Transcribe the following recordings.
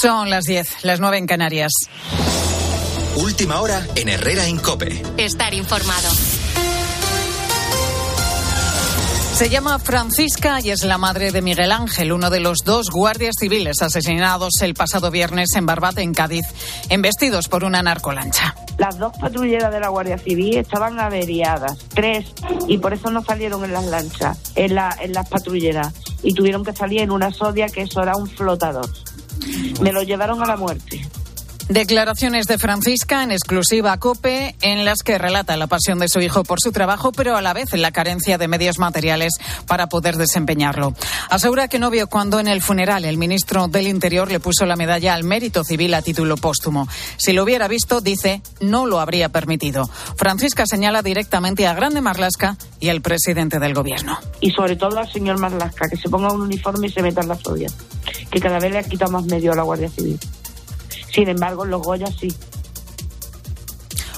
Son las 10, las 9 en Canarias. Última hora en Herrera en Cope. Estar informado. Se llama Francisca y es la madre de Miguel Ángel, uno de los dos guardias civiles asesinados el pasado viernes en Barbate, en Cádiz, embestidos por una narcolancha. Las dos patrulleras de la Guardia Civil estaban averiadas, tres, y por eso no salieron en las lanchas, en, la, en las patrulleras, y tuvieron que salir en una sodia que eso era un flotador. Me lo llevaron a la muerte. Declaraciones de Francisca en exclusiva COPE en las que relata la pasión de su hijo por su trabajo, pero a la vez la carencia de medios materiales para poder desempeñarlo. Asegura que no vio cuando en el funeral el ministro del Interior le puso la medalla al mérito civil a título póstumo. Si lo hubiera visto, dice, no lo habría permitido. Francisca señala directamente a Grande Marlasca y al presidente del gobierno. Y sobre todo al señor Marlasca, que se ponga un uniforme y se meta en la sodia, que cada vez le ha quitado más medio a la Guardia Civil. Sin embargo, los Goya sí.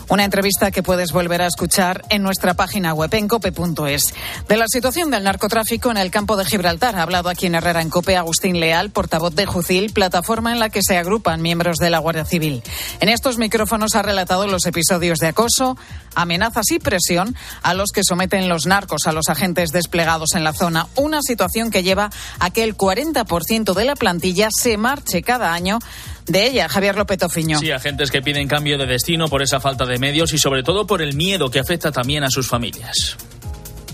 Una entrevista que puedes volver a escuchar en nuestra página web en cope.es. De la situación del narcotráfico en el campo de Gibraltar ha hablado aquí en Herrera en Cope Agustín Leal, portavoz de Jucil, plataforma en la que se agrupan miembros de la Guardia Civil. En estos micrófonos ha relatado los episodios de acoso, amenazas y presión a los que someten los narcos a los agentes desplegados en la zona. Una situación que lleva a que el 40% de la plantilla se marche cada año de ella, Javier López Ofiño. Sí, agentes que piden cambio de destino por esa falta de medios y sobre todo por el miedo que afecta también a sus familias.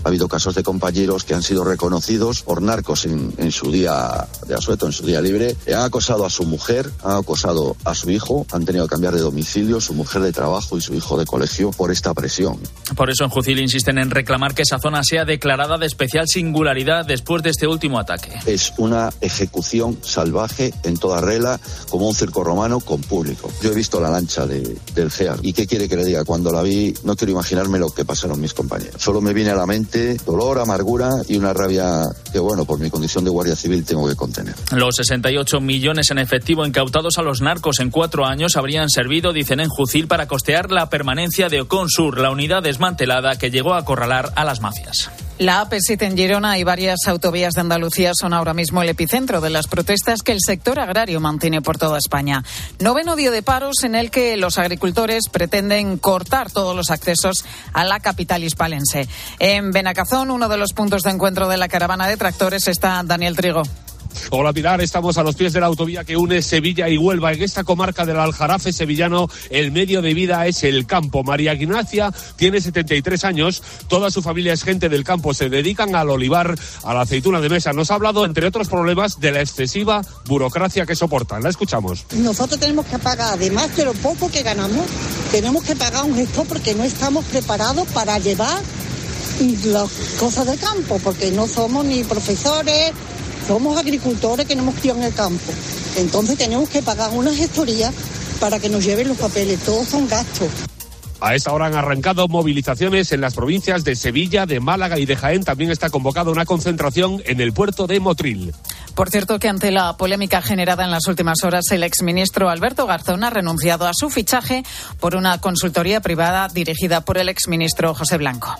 Ha habido casos de compañeros que han sido reconocidos por narcos en, su día de asueto, en su día libre. Han acosado a su mujer, han acosado a su hijo, han tenido que cambiar de domicilio, su mujer de trabajo y su hijo de colegio por esta presión. Por eso en Jucil insisten en reclamar que esa zona sea declarada de especial singularidad después de este último ataque. Es una ejecución salvaje en toda regla, como un circo romano con público. Yo he visto la lancha de, del GEAR y qué quiere que le diga. Cuando la vi, no quiero imaginarme lo que pasaron mis compañeros. Solo me viene a la mente dolor, amargura y una rabia que, bueno, por mi condición de guardia civil tengo que contener. Los 68 millones en efectivo incautados a los narcos en cuatro años habrían servido, dicen en Jucil, para costear la permanencia de Oconsur, la unidad desmantelada que llegó a acorralar a las mafias. La AP7 en Girona y varias autovías de Andalucía son ahora mismo el epicentro de las protestas que el sector agrario mantiene por toda España. Noveno día de paros en el que los agricultores pretenden cortar todos los accesos a la capital hispalense. En Benacazón, uno de los puntos de encuentro de la caravana de tractores, está Daniel Trigo. Hola Pilar, estamos a los pies de la autovía que une Sevilla y Huelva. En esta comarca del Aljarafe sevillano, el medio de vida es el campo. María Ignacia tiene 73 años, toda su familia es gente del campo, se dedican al olivar, a la aceituna de mesa. Nos ha hablado, entre otros problemas, de la excesiva burocracia que soportan. La escuchamos. Nosotros tenemos que pagar, además de lo poco que ganamos, tenemos que pagar un gesto porque no estamos preparados para llevar las cosas del campo, porque no somos ni profesores, somos agricultores que no hemos criado en el campo. Entonces tenemos que pagar una gestoría para que nos lleven los papeles. Todos son gastos. A esta hora han arrancado movilizaciones en las provincias de Sevilla, de Málaga y de Jaén. También está convocada una concentración en el puerto de Motril. Por cierto, que ante la polémica generada en las últimas horas, el exministro Alberto Garzón ha renunciado a su fichaje por una consultoría privada dirigida por el exministro José Blanco.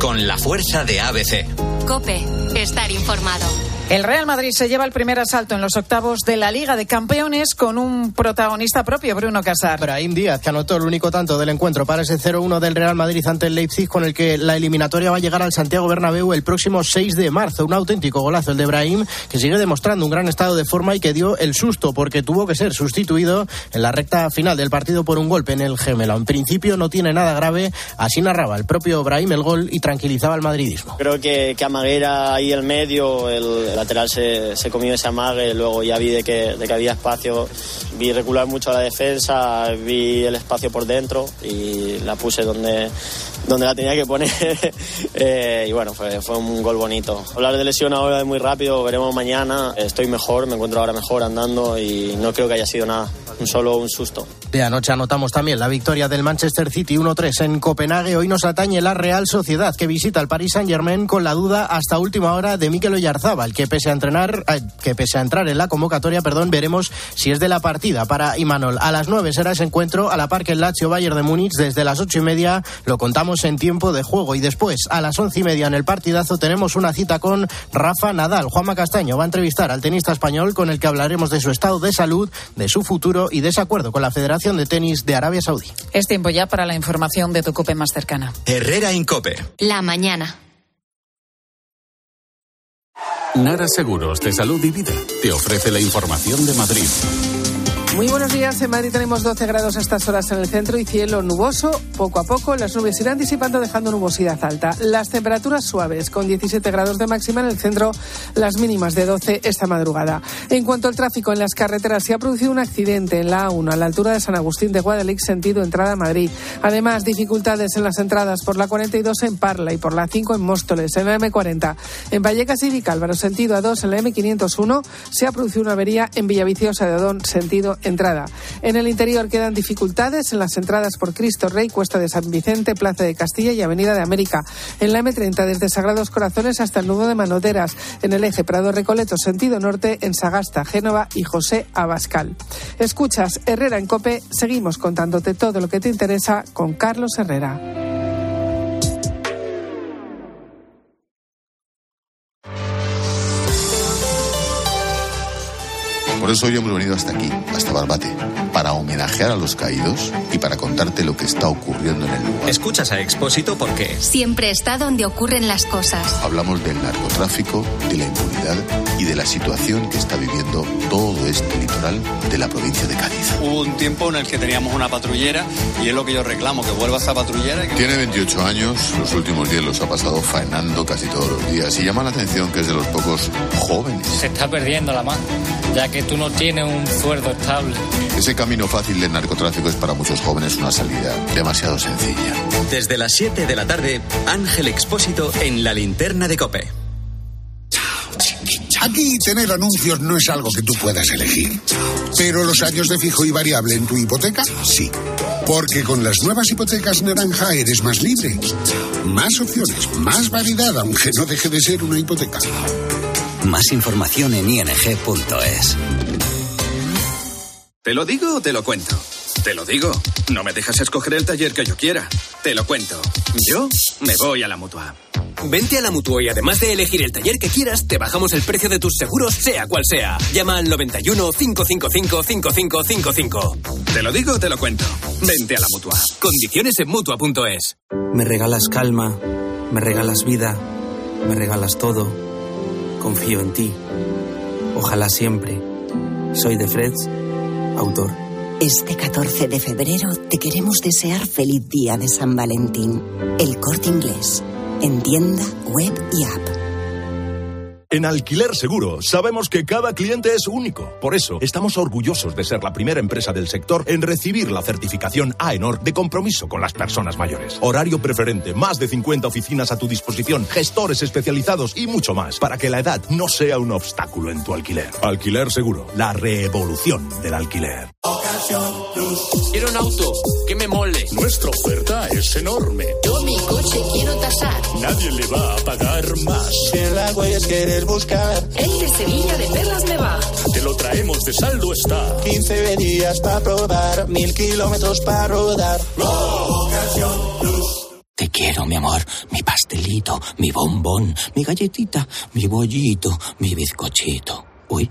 Con la fuerza de ABC. Cope, estar informado. El Real Madrid se lleva el primer asalto en los octavos de la Liga de Campeones con un protagonista propio, Bruno Casar. Brahim Díaz, que anotó el único tanto del encuentro para ese 0-1 del Real Madrid ante el Leipzig, con el que la eliminatoria va a llegar al Santiago Bernabéu el próximo 6 de marzo. Un auténtico golazo el de Brahim, que sigue demostrando un gran estado de forma y que dio el susto porque tuvo que ser sustituido en la recta final del partido por un golpe en el gemelo. En principio no tiene nada grave, así narraba el propio Brahim el gol y tranquilizaba al madridismo. Creo que, que Amaguera ahí el medio, el el lateral se, se comió ese amague, luego ya vi de que, de que había espacio, vi recular mucho a la defensa, vi el espacio por dentro y la puse donde, donde la tenía que poner eh, y bueno, fue, fue un gol bonito. Hablar de lesión ahora es muy rápido, veremos mañana, estoy mejor, me encuentro ahora mejor andando y no creo que haya sido nada, solo un susto. De anoche anotamos también la victoria del Manchester City 1-3 en Copenhague. Hoy nos atañe la Real Sociedad que visita al Paris Saint-Germain con la duda hasta última hora de Mikel Oyarzábal, que pese a entrenar, que pese a entrar en la convocatoria, perdón, veremos si es de la partida para Imanol. A las 9 será ese encuentro a la par que el Lazio Bayern de Múnich desde las ocho y media lo contamos en tiempo de juego. Y después, a las once y media en el partidazo, tenemos una cita con Rafa Nadal. Juanma Castaño va a entrevistar al tenista español con el que hablaremos de su estado de salud, de su futuro y de ese acuerdo con la Federación de Tenis de Arabia Saudí. Es tiempo ya para la información de tu COPE más cercana. Herrera Incope. La mañana. Nara Seguros de Salud y Vida te ofrece la información de Madrid. Muy buenos días. En Madrid tenemos 12 grados a estas horas en el centro y cielo nuboso. Poco a poco las nubes irán disipando dejando nubosidad alta. Las temperaturas suaves con 17 grados de máxima en el centro, las mínimas de 12 esta madrugada. En cuanto al tráfico en las carreteras, se ha producido un accidente en la A1 a la altura de San Agustín de Guadalix, sentido entrada a Madrid. Además, dificultades en las entradas por la 42 en Parla y por la 5 en Móstoles, en la M40. En Vallecas y Vicálvaro, sentido A2 en la M501, se ha producido una avería en Villaviciosa de Odón, sentido entrada. En el interior quedan dificultades en las entradas por Cristo Rey, Cuesta de San Vicente, Plaza de Castilla y Avenida de América. En la M30 desde Sagrados Corazones hasta el nudo de Manoteras. En el eje Prado Recoleto, sentido norte, en Sagasta, Génova y José Abascal. Escuchas Herrera en Cope. Seguimos contándote todo lo que te interesa con Carlos Herrera. Por eso hoy hemos venido hasta aquí, hasta Barbate, para homenajear a los caídos y para contarte lo que está ocurriendo en el lugar. Escuchas a Expósito porque Siempre está donde ocurren las cosas. Hablamos del narcotráfico, de la impunidad y de la situación que está viviendo todo este litoral de la provincia de Cádiz. Hubo un tiempo en el que teníamos una patrullera y es lo que yo reclamo, que vuelva esa patrullera. y que- Tiene 28 años, los últimos días los ha pasado faenando casi todos los días y llama la atención que es de los pocos jóvenes. Se está perdiendo la mano, ya que tú no tienes un sueldo estable. Ese camino fácil del narcotráfico es para muchos jóvenes una salida demasiado sencilla. desde las 7 de la tarde, Ángel Expósito en la linterna de Cope. Aquí tener anuncios no es algo que tú puedas elegir. Pero los años de fijo y variable en tu hipoteca, sí. Porque con las nuevas hipotecas naranja eres más libre. Más opciones, más variedad, aunque no deje de ser una hipoteca. Más información en ing.es. ¿Te lo digo o te lo cuento? Te lo digo. No me dejas escoger el taller que yo quiera. Te lo cuento. Yo me voy a la mutua. Vente a la Mutua y además de elegir el taller que quieras, te bajamos el precio de tus seguros, sea cual sea. Llama al 91 555 5555. Te lo digo o te lo cuento. Vente a la mutua. Condiciones en mutua.es. Me regalas calma, me regalas vida, me regalas todo. Confío en ti. Ojalá siempre. Soy de Freds, autor. Este 14 de febrero te queremos desear feliz día de San Valentín. El corte inglés. En tienda, web y app. En Alquiler Seguro sabemos que cada cliente es único. Por eso estamos orgullosos de ser la primera empresa del sector en recibir la certificación AENOR de compromiso con las personas mayores. Horario preferente, más de 50 oficinas a tu disposición, gestores especializados y mucho más para que la edad no sea un obstáculo en tu alquiler. Alquiler Seguro, la revolución del alquiler. Quiero un auto que me mole. Nuestra oferta es enorme. Yo mi coche quiero tasar. Nadie le va a pagar más. Si el agua es querer buscar. El de Sevilla de Perlas me va. Te lo traemos de saldo está. 15 días para probar, mil kilómetros para rodar. Te quiero, mi amor, mi pastelito, mi bombón, mi galletita, mi bollito, mi bizcochito. Uy,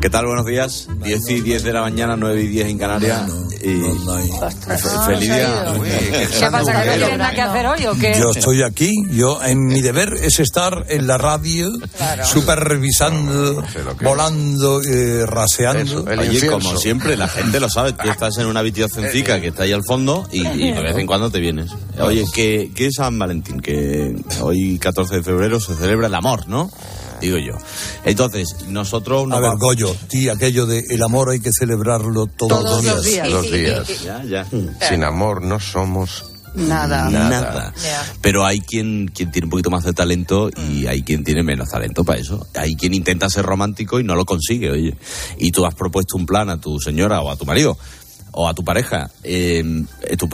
¿Qué tal? Buenos días. 10 y 10 de la mañana, 9 y 10 en Canarias. Y fe- feliz día. ¿Qué pasa? ¿Que no tienes nada que hacer hoy o qué? Yo estoy aquí, yo en mi deber es estar en la radio, supervisando, volando, eh, raseando. Oye, como siempre, la gente lo sabe. Tú estás en una habitacióncica que está ahí al fondo y, y de vez en cuando te vienes. Oye, ¿qué, qué es San Valentín? Que hoy, 14 de febrero, se celebra el amor, ¿no? Digo yo. Entonces, nosotros... A ver, Goyo, ti aquello de el amor hay que celebrarlo todos, Todos los los días. días. Los días. Ya, ya. Sin amor no somos Nada. Nada. Pero hay quien, quien tiene un poquito más de talento y hay quien tiene menos talento para eso. Hay quien intenta ser romántico y no lo consigue, oye. Y tú has propuesto un plan a tu señora o a tu marido o a tu pareja eh,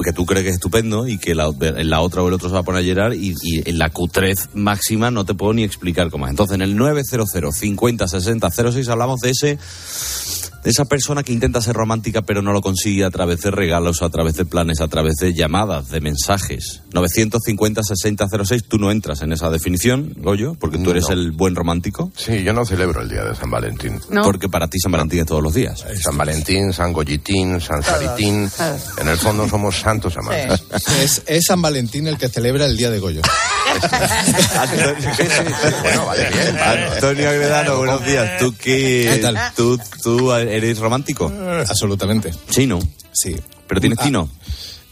que tú crees que es estupendo y que la, otra o el otro se va a poner a llorar y, y en la cutrez máxima no te puedo ni explicar cómo es. Entonces en el 900 50 60 06 hablamos de ese esa persona que intenta ser romántica pero no lo consigue a través de regalos, a través de planes, a través de llamadas, de mensajes. 950 60 06, tú no entras en esa definición, Goyo, porque tú eres No. el buen romántico. Sí, yo no celebro el día de San Valentín. Porque para ti San Valentín es todos los días. San Valentín, San Goyitín, San Saritín. En el fondo somos santos amantes. Es, es San Valentín el que celebra el día de Goyo. Bueno, vale, bien. Antonio Agredano, buenos días. ¿Tú qué, ¿Qué tal? ¿Tú, tú eres romántico? Absolutamente. Sí, ¿no? Sí. ¿Pero tienes Ah, tino?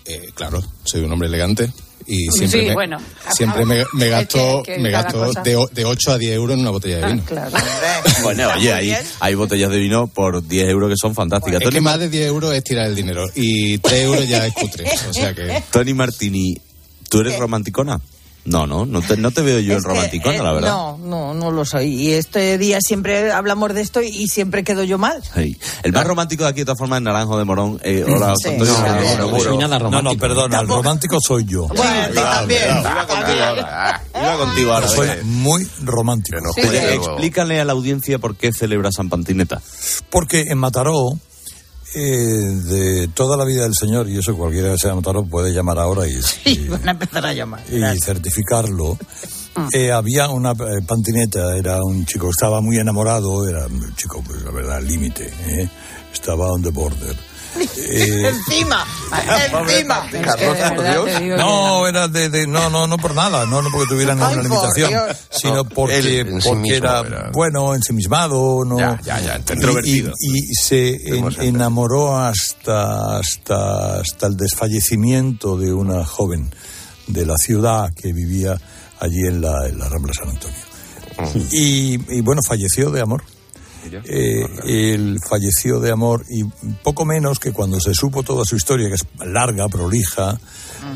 eh, claro, soy un hombre elegante y siempre, Sí, me, bueno. siempre me, me gasto, Es que- que me gasto de, o- de 8 a 10 euros en una botella de vino. Claro. Bueno, oye, hay, hay botellas de vino por 10 euros que son fantásticas. Es que más de 10 euros es tirar el dinero y 3 euros ya es cutre. O sea que... Tony Martini, ¿tú eres romanticona? No, no, no te, no te veo yo en que, romanticona, eh, la verdad. No, no, no lo soy. Y este día siempre hablamos de esto y siempre quedo yo mal. Sí. El más romántico de aquí, de todas formas, es Naranjo de Morón. Eh, hola, Sí. Antonio. No, no, no soy nada No, no, perdona, el romántico soy yo. Bueno, también. Iba contigo ahora. Iba contigo ahora. Soy muy romántico. Oye, explícale a la audiencia por qué celebra San Pantineta. Porque en Mataró, eh, de toda la vida del Señor, y eso cualquiera que sea de Mataró puede llamar ahora y, Y van a empezar a llamar. y certificarlo. Eh, había una eh, pantineta, era un chico, estaba muy enamorado, era un chico, pues la verdad, límite, ¿eh? estaba on the border. Eh, Encima, encima. no, era de, de- no, no, no por nada, no, no porque tuviera ninguna limitación, Dios. sino No, porque, él en sí porque mismo era, era- bueno, ensimismado, no. Ya, ya, ya, Y- introvertido. Y, y se en- enamoró hasta, hasta, hasta el desfallecimiento de una joven de la ciudad que vivía allí en la, en la Rambla San Antonio. Y, y bueno, falleció de amor. Eh, él falleció de amor y poco menos que cuando se supo toda su historia, que es larga, prolija,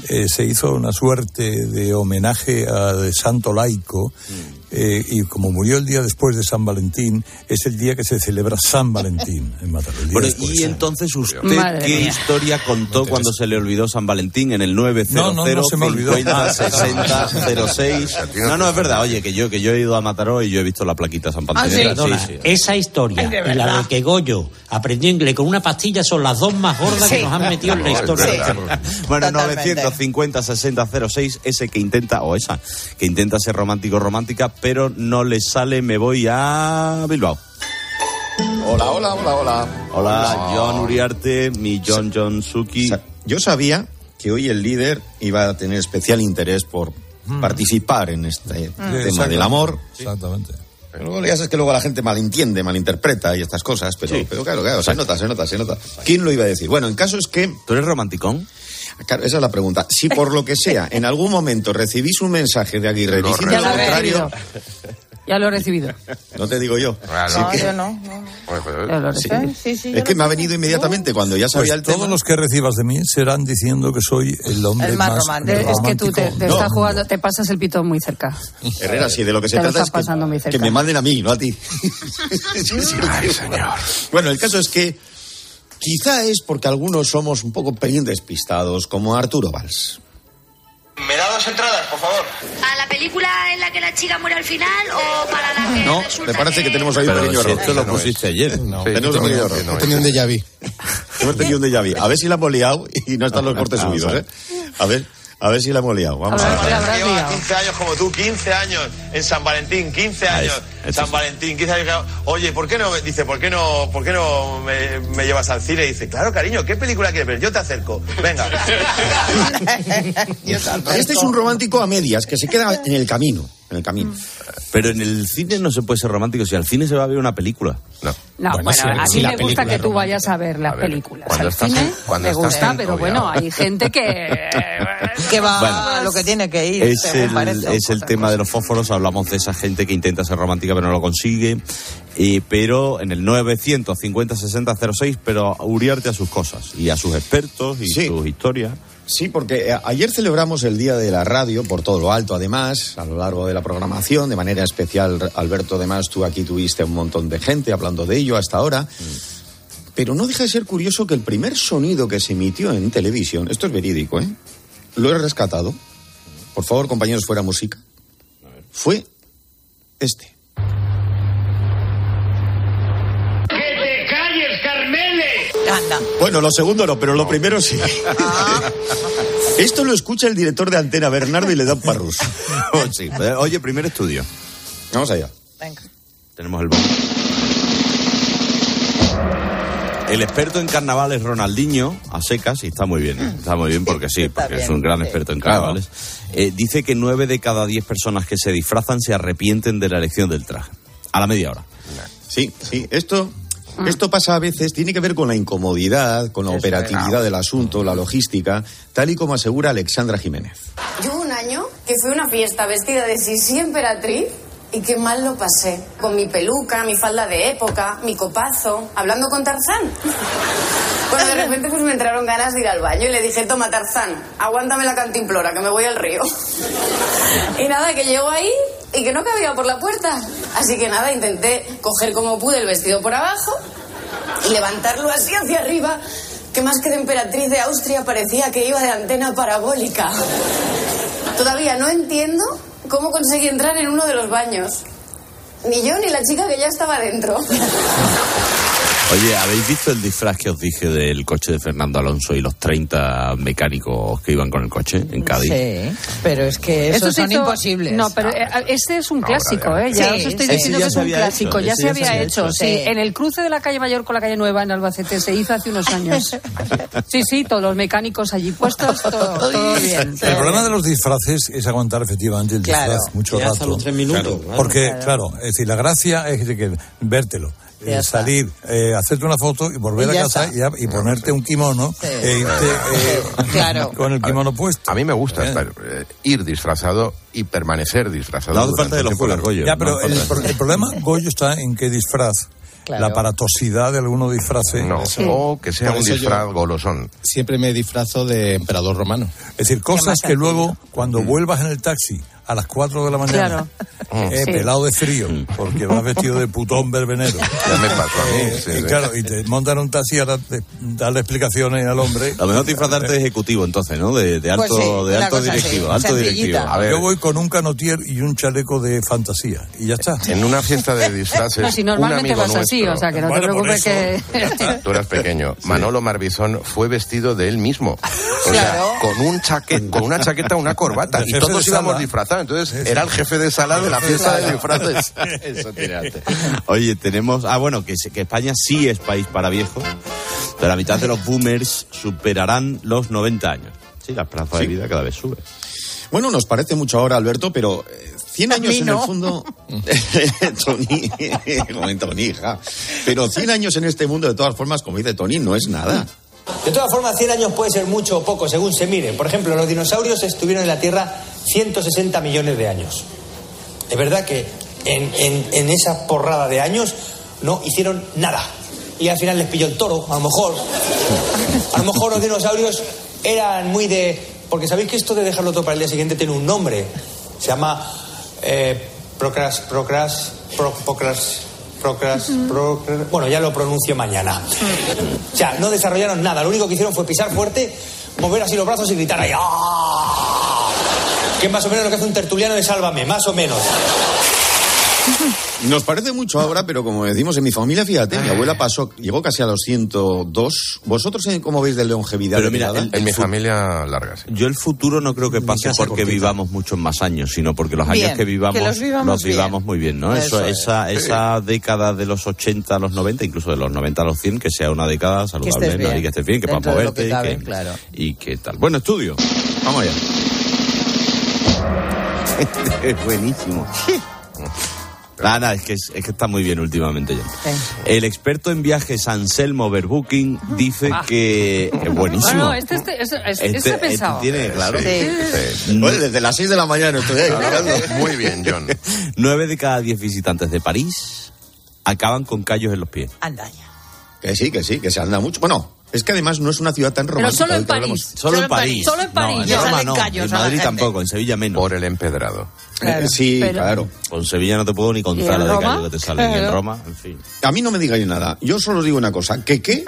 eh, se hizo una suerte de homenaje a de santo laico. Mm. Eh, y como murió el día después de San Valentín, es el día que se celebra San Valentín en Mataró. Bueno, y entonces usted Madre qué mía. historia contó no cuando se le olvidó San Valentín en el 900 no, no, no 60 06. No, no, es verdad. Oye, que yo que yo he ido a Mataró y yo he visto la plaquita San Valentín. Ah, ¿sí? sí, sí. Esa historia Ay, de y la de que Goyo aprendió inglés con una pastilla son las dos más gordas que nos han metido en la historia. Bueno, 900 650 6006 ese que intenta, o esa, que intenta ser romántico romántica, pero no le sale, me voy a Bilbao. Hola, hola, hola, hola. Hola, John Uriarte, mi John John Suki. Yo sabía que hoy el líder iba a tener especial interés por mm. participar en este mm. tema del amor. Exactamente. Ya sabes que luego la gente malentiende, malinterpreta y estas cosas, pero, pero claro, claro, se nota, se nota, se nota. ¿Quién lo iba a decir? Bueno, el caso es que... ¿Tú eres romanticón? Claro, esa es la pregunta. Si por lo que sea, en algún momento recibís un mensaje de Aguirre Lo diciendo lo contrario. Ya lo he recibido. no te digo yo. Así No, que- yo no. no, no. Ya lo he Sí. recibido. Sí, sí, ya Es que lo me ha venido inmediatamente cuando ya sabía Pues el tema. todos los que recibas de mí serán diciendo que soy el hombre El más más romántico. Es que tú te, te No. estás jugando, te pasas el pito muy cerca. Herrera, sí, de lo que se Te trata es que, pasando muy que me manden a mí, no a ti. Sí, sí. Bueno, el caso es que Quizá es porque algunos somos un poco pelín despistados, como Arturo Valls. ¿Me da dos entradas, por favor? ¿A la película en la que la chica muere al final o para la que No, me parece que tenemos ahí un pequeño error. esto lo pusiste ayer. No, tenemos un pequeño error. He tenido un déjà vu. Hemos tenido un déjà vu. A ver si la hemos liado y no están los cortes Vamos subidos, ¿eh? A ver, a ver si la hemos liado. Vamos a ver. Lleva 15 años como tú, 15 años en San Valentín, 15 Ahí años es, en San Valentín, 15 años. Oye, ¿por qué no? Dice, ¿por qué no, por qué no me, me llevas al cine? Y dice, claro, cariño, ¿qué película quieres ver? Yo te acerco. Venga. Este es un romántico a medias que se queda en el camino. En el camino. Pero en el cine no se puede ser romántico. Si al cine se va a ver una película. No. No, bueno, si- a me gusta que tú vayas a ver las A ver, películas. cuando Al estás cine en- cuando me estás gusta, en- pero bueno, hay gente que... Que va Bueno. a lo que tiene que ir. Es el, parece. es el tema de los fósforos. Hablamos de esa gente que intenta ser romántica pero no lo consigue. Eh, pero en el 950 60 06, pero Uriarte a sus cosas y a sus expertos y Sí. sus historias. Sí, porque eh, ayer celebramos el Día de la Radio por todo lo alto, además, a lo largo de la programación. De manera especial, Alberto, además, tú aquí tuviste un montón de gente hablando de ello hasta ahora. Pero no deja de ser curioso que el primer sonido que se emitió en televisión, esto es verídico, ¿eh? Lo he rescatado. Por favor, compañeros, fuera música. Fue este. ¡Que te calles, Bueno, lo segundo no, pero lo primero sí. Esto lo escucha el director de Antena, Bernardo, y le da un parrus. Sí, eh, Oye, primer estudio. Vamos allá. Tenemos el bombo. El experto en carnaval es Ronaldinho, a secas, y está muy bien. ¿eh? Está muy bien porque sí, porque es un gran sí. experto en carnavales. Eh, dice que nueve de cada diez personas que se disfrazan se arrepienten de la elección del traje. A la media hora. Sí, sí, esto, esto pasa a veces, tiene que ver con la incomodidad, con la operatividad del asunto, la logística, tal y como asegura Alexandra Jiménez. Yo hubo un año que fui a una fiesta vestida de Sisi emperatriz y qué mal lo pasé. Con mi peluca, mi falda de época, mi copazo, hablando con Tarzán. Bueno, de repente pues me entraron ganas de ir al baño y le dije, toma Tarzán, aguántame la cantimplora que me voy al río. Y nada, que llego ahí y que no cabía por la puerta. Así que nada, intenté coger como pude el vestido por abajo y levantarlo así hacia arriba, que más que de emperatriz de Austria parecía que iba de antena parabólica. Todavía no entiendo cómo conseguí entrar en uno de los baños. Ni yo ni la chica que ya estaba dentro. Oye, ¿habéis visto el disfraz que os dije del coche de Fernando Alonso y los 30 mecánicos que iban con el coche en Cádiz? Sí, pero es que Eso esos son hizo- imposibles. No, pero eh, este es un clásico, ¿eh? Ya Sí, os estoy diciendo que es un clásico, hecho, ya se ya se había hecho, hecho, sí. sí. En el cruce de la calle Mayor con la calle Nueva en Albacete se hizo hace unos años. Sí, sí, todos los mecánicos allí puestos, todo, todo bien. El problema de los disfraces es aguantar efectivamente el Claro. disfraz mucho rato. hasta los tres minutos, Claro. Porque, Claro. claro. es decir, la gracia es que vértelo. Eh, salir, eh, hacerte una foto y volver Y a casa está. y, a- y ponerte un kimono e irte, eh, Claro. con el kimono puesto. A mí me gusta Eh. estar, eh, ir disfrazado y permanecer disfrazado. No de los. Goyo. Ya, pero no el, problema, Goyo, está en qué disfraz. Claro. La aparatosidad de algunos disfraces. No, o que sea un disfraz golosón. Siempre me disfrazo de emperador romano. Es decir, cosas que luego, cuando vuelvas en el taxi a las 4 de la mañana, eh, Sí. pelado de frío, porque vas vestido de putón verbenero. Ya me pasó a mí. Eh, sí, y sí. claro, y te montan un taxi a darle explicaciones al hombre. A lo mejor disfrazarte de ejecutivo, entonces, ¿no? De, de Pues alto, sí, de alto directivo. alto sencillita. directivo. A ver, Yo voy con un canotier y un chaleco de fantasía. Y ya está. en una fiesta de disfraces, No, si un normalmente amigo vas así, nuestro- o sea que no Bueno, te preocupes que... Tú eras pequeño. Manolo Marbizón fue vestido de él mismo. O Claro. sea, con un chaquet, con una chaqueta, una corbata. Y todos íbamos sala. Entonces, era el jefe de sala de la fiesta de disfraces. Eso tiene arte. Oye, tenemos. Ah, bueno, que, que España sí es país para viejos. Pero la mitad de los boomers superarán los 90 años. Sí, la esperanza de Sí. vida cada vez sube. Bueno, nos parece mucho ahora, Alberto, pero eh, 100 A años mí en no. el fondo. Tony, como en Tony, hija. Pero 100 años en este mundo, de todas formas, como dice Tony, no es nada. De todas formas, 100 años puede ser mucho o poco, según se mire. Por ejemplo, los dinosaurios estuvieron en la Tierra 160 millones de años. Es verdad que en, en- en esa porrada de años no hicieron nada. Y al final les pilló el toro, a lo mejor. A lo mejor los dinosaurios eran muy de... Porque sabéis que esto de dejarlo todo para el día siguiente tiene un nombre. Se llama... Eh, procras, procras, pro- procras- procras, procras- Bueno, ya lo pronuncio mañana. O sea, no desarrollaron nada. Lo único que hicieron fue pisar fuerte, mover así los brazos y gritar ahí. ¡Ah! Que es más o menos lo que hace un tertuliano de Sálvame, más o menos. Nos parece mucho ahora, pero como decimos en mi familia, fíjate, mi abuela pasó, llegó casi a los 102. ¿Vosotros cómo veis de longevidad? Pero mira, de el- En mi familia larga, sí. Yo el futuro no creo que pase porque cortita. vivamos muchos más años, sino porque los años que vivamos que los vivamos muy bien, ¿no? Eso, Eso es. esa, esa década de los 80 a los 90, incluso de los 90 a los 100, que sea una década saludable, estés ¿no? bien. Y que estés bien, que puedas moverte que y que- claro. y que tal. Bueno, estudio. Vamos allá. es buenísimo. Nada, nada, es que, es, que está muy bien últimamente ya. El experto en viajes Anselmo Verbuking dice Ah. que es buenísimo. Bueno, este, este, este, este, Este- he pensado. este tiene, claro. Sí. Oye, desde las 6 de la mañana estoy ahí, mirando. Muy bien, John. Nueve de cada diez visitantes de París acaban con callos en los pies. Anda ya. Que sí, que sí, que se anda mucho. Bueno, es que además no es una ciudad tan Pero romántica. solo en. París. Solo, en París. Solo en París. No, en Roma no. en Madrid tampoco, en Sevilla menos. Por el empedrado. Eh, sí, Pero- claro. Con Sevilla no te puedo ni ¿Y contar la de callos que te salen. Y en Claro. Roma, en fin. A mí no me digáis nada. Yo solo os digo una cosa. ¿Que qué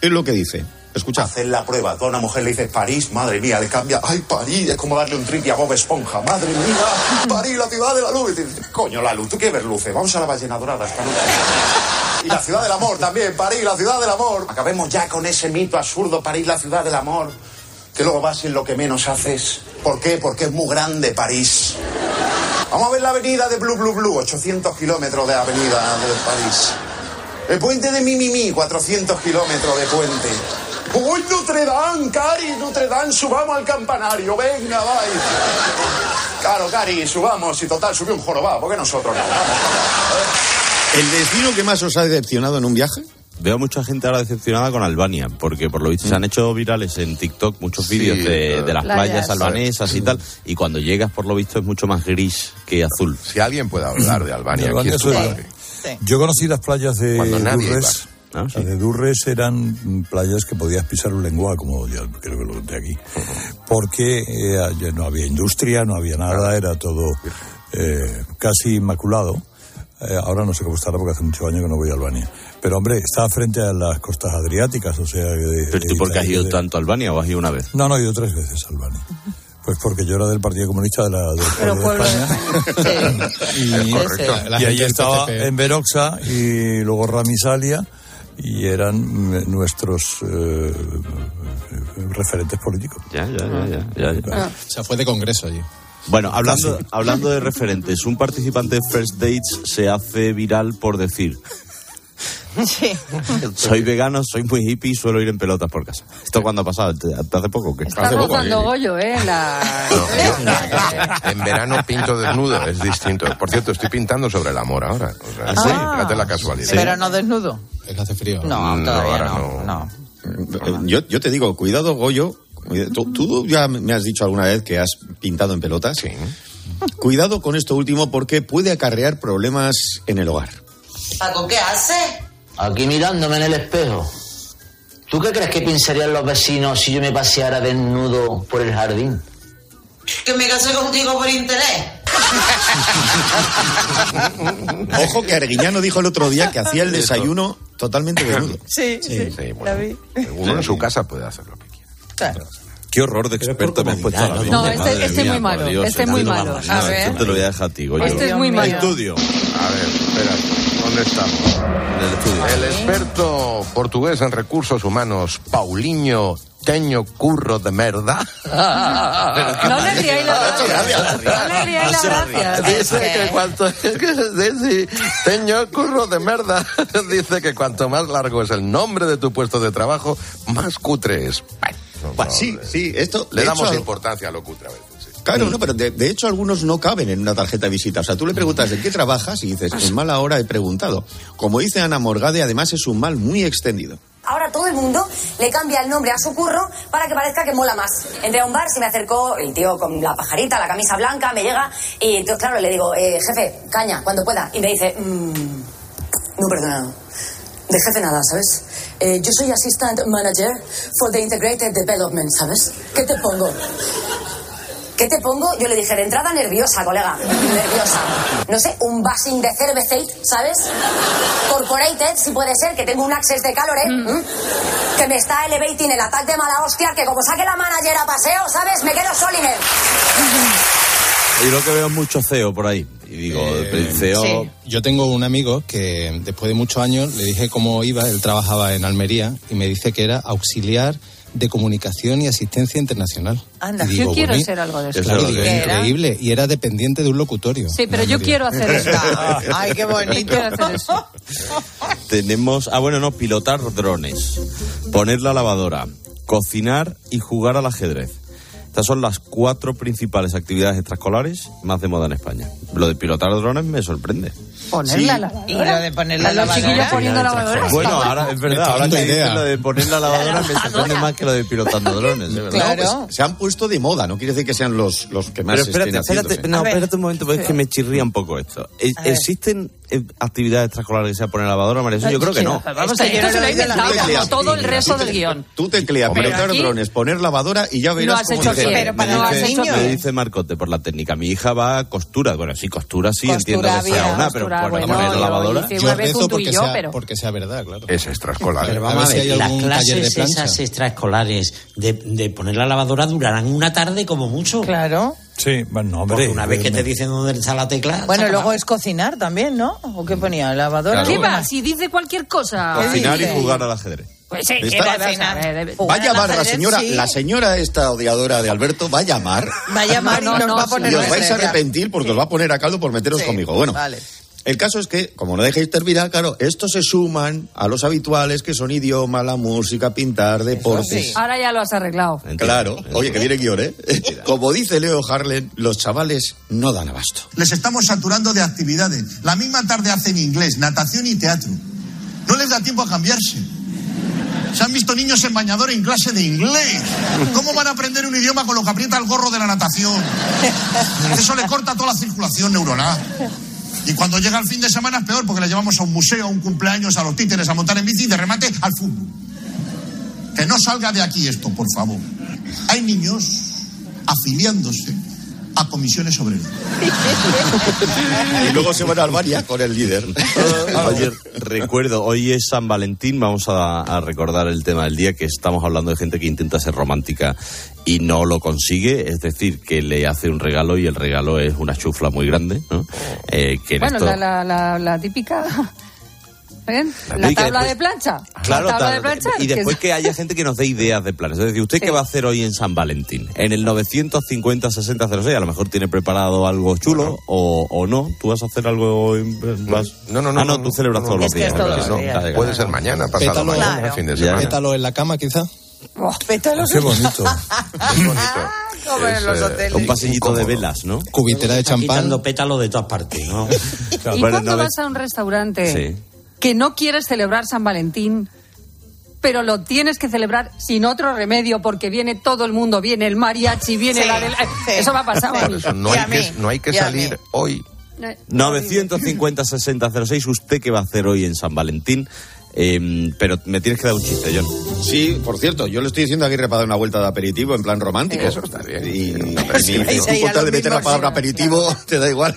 es lo que dice? Escucha. Hacer la prueba. Tú a una mujer le dices París, madre mía, le cambia. Ay, París, es como darle un tripi a Bob Esponja. Madre mía, París, la ciudad de la luz. Y Coño, la luz, ¿tú quieres ver luces? Vamos a la ballena dorada esta noche. Y la ciudad del amor también, París, la ciudad del amor. Acabemos ya con ese mito absurdo, París, la ciudad del amor. Que luego vas es lo que menos haces. ¿Por qué? Porque es muy grande París. Vamos a ver la avenida de Blue Blue Blue, 800 kilómetros de avenida de París. El puente de Mimimi, 400 kilómetros de puente. ¡Uy, Notre Dame, Cari! Notre Dame, subamos al campanario, venga, vaya. Claro, Cari, subamos, y total, subió un jorobado, ¿por qué nosotros no? Vamos. ¿El destino que más os ha decepcionado en un viaje? Veo mucha gente ahora decepcionada con Albania, porque por lo visto se han hecho virales en TikTok muchos Sí, vídeos de, de las Playas. playas albanesas y tal, y cuando llegas por lo visto es mucho más gris que azul. Si alguien puede hablar de Albania, aquí es tu. Yo conocí las playas de Durres. Ah, sí. Las de Durres eran mm, playas que podías pisar un lenguaje, como ya creo que lo conté aquí. Porque eh, ya no había industria, no había nada, era todo eh, casi inmaculado. Eh, ahora no sé cómo estará porque hace muchos años que no voy a Albania. Pero hombre, está frente a las costas adriáticas, o sea... de- ¿Pero de- tú por qué has de- ido de- tanto a Albania o has ido una vez? No, no, he ido tres veces a Albania. Pues porque yo era del Partido Comunista de la, Pero de pueblo España. y, correcto. La y ahí estaba en Veroxa y luego Ramisalia y eran nuestros eh, referentes políticos. Ya, ya, ya, ya, ya, ya. O sea, fue de congreso allí. Bueno, hablando, hablando de referentes, un participante de First Dates se hace viral por decir, Sí. soy vegano, soy muy hippie y suelo ir en pelotas por casa. ¿Esto cuándo ha pasado? ¿Hasta hace poco? o qué? Está rozando Goyo, ¿eh? La... En verano pinto desnudo, es distinto. Por cierto, estoy pintando sobre el amor ahora. O sea, ¿Ah, sí? fíjate la casualidad. Pero no desnudo. Es que hace frío. No, No, todavía ahora no. no. no. Eh, Yo, yo te digo, cuidado, Goyo. Tú, tú ya me has dicho alguna vez que has pintado en pelotas. Sí. Cuidado con esto último porque puede acarrear problemas en el hogar. Paco, ¿qué hace? Aquí mirándome en el espejo. ¿Tú qué crees que pensarían los vecinos si yo me paseara desnudo por el jardín? Que me casé contigo por interés. Ojo que Arguiñano dijo el otro día que hacía el desayuno totalmente desnudo. Sí, sí, Sí, la bueno. en su casa puede hacer lo que quiera. Claro. Qué horror de experto me has puesto a la vida. No, este- Madre este es muy malo, Dios, este es muy malo. A ver. esto te lo voy a dejar a ti, Goyo. Este es muy malo. Estudio. A ver, espera, ¿dónde estamos? En el estudio. El experto portugués en recursos humanos, Paulinho Teño Curro de Merda. No le ríais la gracia. No le ríais la gracia. Dice que cuanto dice, Teño Curro de Merda dice que cuanto más largo es el nombre de tu puesto de trabajo, más cutre es. No, Pues no, sí, sí, esto. Le damos hecho, importancia a lo cutre a veces. sí. Claro, no, pero de, de hecho algunos no caben en una tarjeta de visita. O sea, tú le preguntas de qué trabajas y dices, en mala hora he preguntado. Como dice Ana Morgade, además es un mal muy extendido. Ahora todo el mundo le cambia el nombre a su curro para que parezca que mola más. Entré a un bar, se me acercó el tío con la pajarita, la camisa blanca, me llega y entonces, claro, le digo, eh, jefe, caña, cuando pueda. Y me dice, "Mm, no, perdona, de nada, ¿sabes? Eh, yo soy Assistant Manager for the Integrated Development, ¿sabes? ¿Qué te pongo? ¿Qué te pongo? Yo le dije, de entrada nerviosa, colega. Nerviosa. No sé, un basing de cervecate, ¿sabes? Corporated, si puede ser, que tengo un access de calor, ¿eh? ¿Mm? Que me está elevating el ataque de mala hostia, que como saque la manager a paseo, ¿sabes? Me quedo Solimer. Yo lo que veo es mucho CEO por ahí. Y digo, el CEO... Yo tengo un amigo que después de muchos años le dije cómo iba, él trabajaba en Almería y me dice que era auxiliar de comunicación y asistencia internacional. Anda, Y digo, yo quiero ser algo de eso. Claro, increíble. Y era dependiente de un locutorio. Sí, pero yo quiero hacer eso. Ay, qué bonito. quiero hacer eso. Tenemos, ah bueno, no, pilotar drones, poner la lavadora, cocinar y jugar al ajedrez. Estas son las cuatro principales actividades extraescolares más de moda en España. Lo de pilotar drones me sorprende. Poner Sí. la lavadora. Y lo de poner la lavadora. poniendo lavadora. Bueno, ahora es verdad, ahora que idea. lo de poner la lavadora me sorprende más que lo de pilotando drones, de verdad. Claro. No, pues, se han puesto de moda, no quiere decir que sean los, los que más Pero espérate, estén espérate, haciéndose. no, espérate un momento, porque es que me chirría un poco esto. ¿E-. ¿Existen eh, actividades extraescolares que sea poner lavadora, María? Jesús? Yo creo que no. Vamos a esto no se lo he inventado como todo el resto del guion. Tú tecleas, aquí- drones, poner lavadora y ya Lo verás has cómo hecho Pero para los niños. me dice Marcote por la técnica. Mi hija va a costura. Bueno, sí, costura sí, entiendo que sea una, pero poner lavadora. Yo una vez rezo porque sea, pero- porque sea verdad, claro. Es extraescolar. Pero vamos a ver las clases esas extraescolares de, de poner la lavadora durarán una tarde como mucho. Claro. Sí, bueno, hombre. Porque una vez que te dicen dónde está la tecla. Bueno, luego es cocinar también, ¿no? ¿O qué ponía? ¿Lavadora? Claro. ¿Qué va? Si dice cualquier cosa. Cocinar y jugar al ajedrez. Pues sí, ¿Está? ¿qué vas a saber? Jugar Va a llamar al la ajedrez, señora, sí. la señora esta odiadora de Alberto, va a llamar Va a llamar No, y nos no, va a poner y os vais a arrepentir porque os va a poner a caldo por meteros Sí, conmigo. Bueno, vale. El caso es que, como no dejéis terminar, claro, estos se suman a los habituales que son idioma, la música, pintar, deportes. sí. Ahora ya lo has arreglado. Claro, oye, que viene guion, ¿eh? Como dice Leo Harlen, los chavales no dan abasto. Les estamos saturando de actividades. La misma tarde hacen inglés, natación y teatro. No les da tiempo a cambiarse. Se han visto niños en bañador en clase de inglés. ¿Cómo van a aprender un idioma con lo que aprieta el gorro de la natación? Eso le corta toda la circulación neuronal. Y cuando llega el fin de semana es peor porque le llevamos a un museo, a un cumpleaños, a los títeres, a montar en bici y de remate al fútbol. Que no salga de aquí esto, por favor. Hay niños afiliándose a comisiones obreras. Y luego se van a Albania con el líder. Oye, recuerdo, hoy es San Valentín, vamos a, a recordar el tema del día, que estamos hablando de gente que intenta ser romántica y no lo consigue, es decir, que le hace un regalo y el regalo es una chufla muy grande, ¿no? Eh, que Bueno, esto- la, la, la, la típica. ¿Ven? La tabla después- de plancha. Claro, la tabla de plancha. y después es- que haya gente que nos dé ideas de planes. Es decir, ¿usted qué va a hacer hoy en San Valentín? En el 950-6006, a lo mejor tiene preparado algo chulo o, o no. ¿Tú vas a hacer algo? hoy? Vas- No, no, no. Ah, no, tú celebras todos los Es que días. es todos los No, días. Puede ser mañana, pasado Pétalo. mañana, Claro. fin de Ya. semana. Pétalo en la cama, quizá. Oh, pétalos. Qué bonito. Es bonito. Como en Es, los eh, hoteles. Un pasillito de velas, ¿no? Cubitera de champán. quitando pétalos de todas partes, ¿no? ¿Y Bueno, cuando no vas ves- a un restaurante Sí. Que no quieres celebrar San Valentín, pero lo tienes que celebrar sin otro remedio porque viene todo el mundo, viene el mariachi, viene Sí, la del... sí. Eso me ha pasado a mí. no Y hay a mí, que, no hay que y salir hoy. Eh, 950-6006, ¿usted qué va a hacer hoy en San Valentín? Eh, pero me tienes que dar un chiste, John. Sí, por cierto, yo le estoy diciendo a Aguirre para dar una vuelta de aperitivo en plan romántico. Eso está bien. Y, si y- y tal lo de meter la palabra aperitivo, te da igual.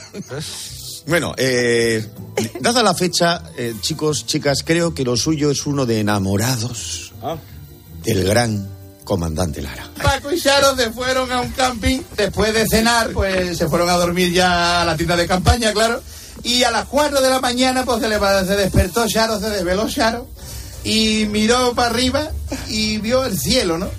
Bueno, eh, dada la fecha, eh, chicos, chicas, creo que lo suyo es uno de enamorados del gran comandante Lara. Paco y Charo se fueron a un camping. Después de cenar, pues se fueron a dormir ya a la tienda de campaña, claro. Y a las 4 de la mañana, pues se, leva- se despertó Charo, se desveló Charo. Y miró para arriba y vio el cielo, ¿no?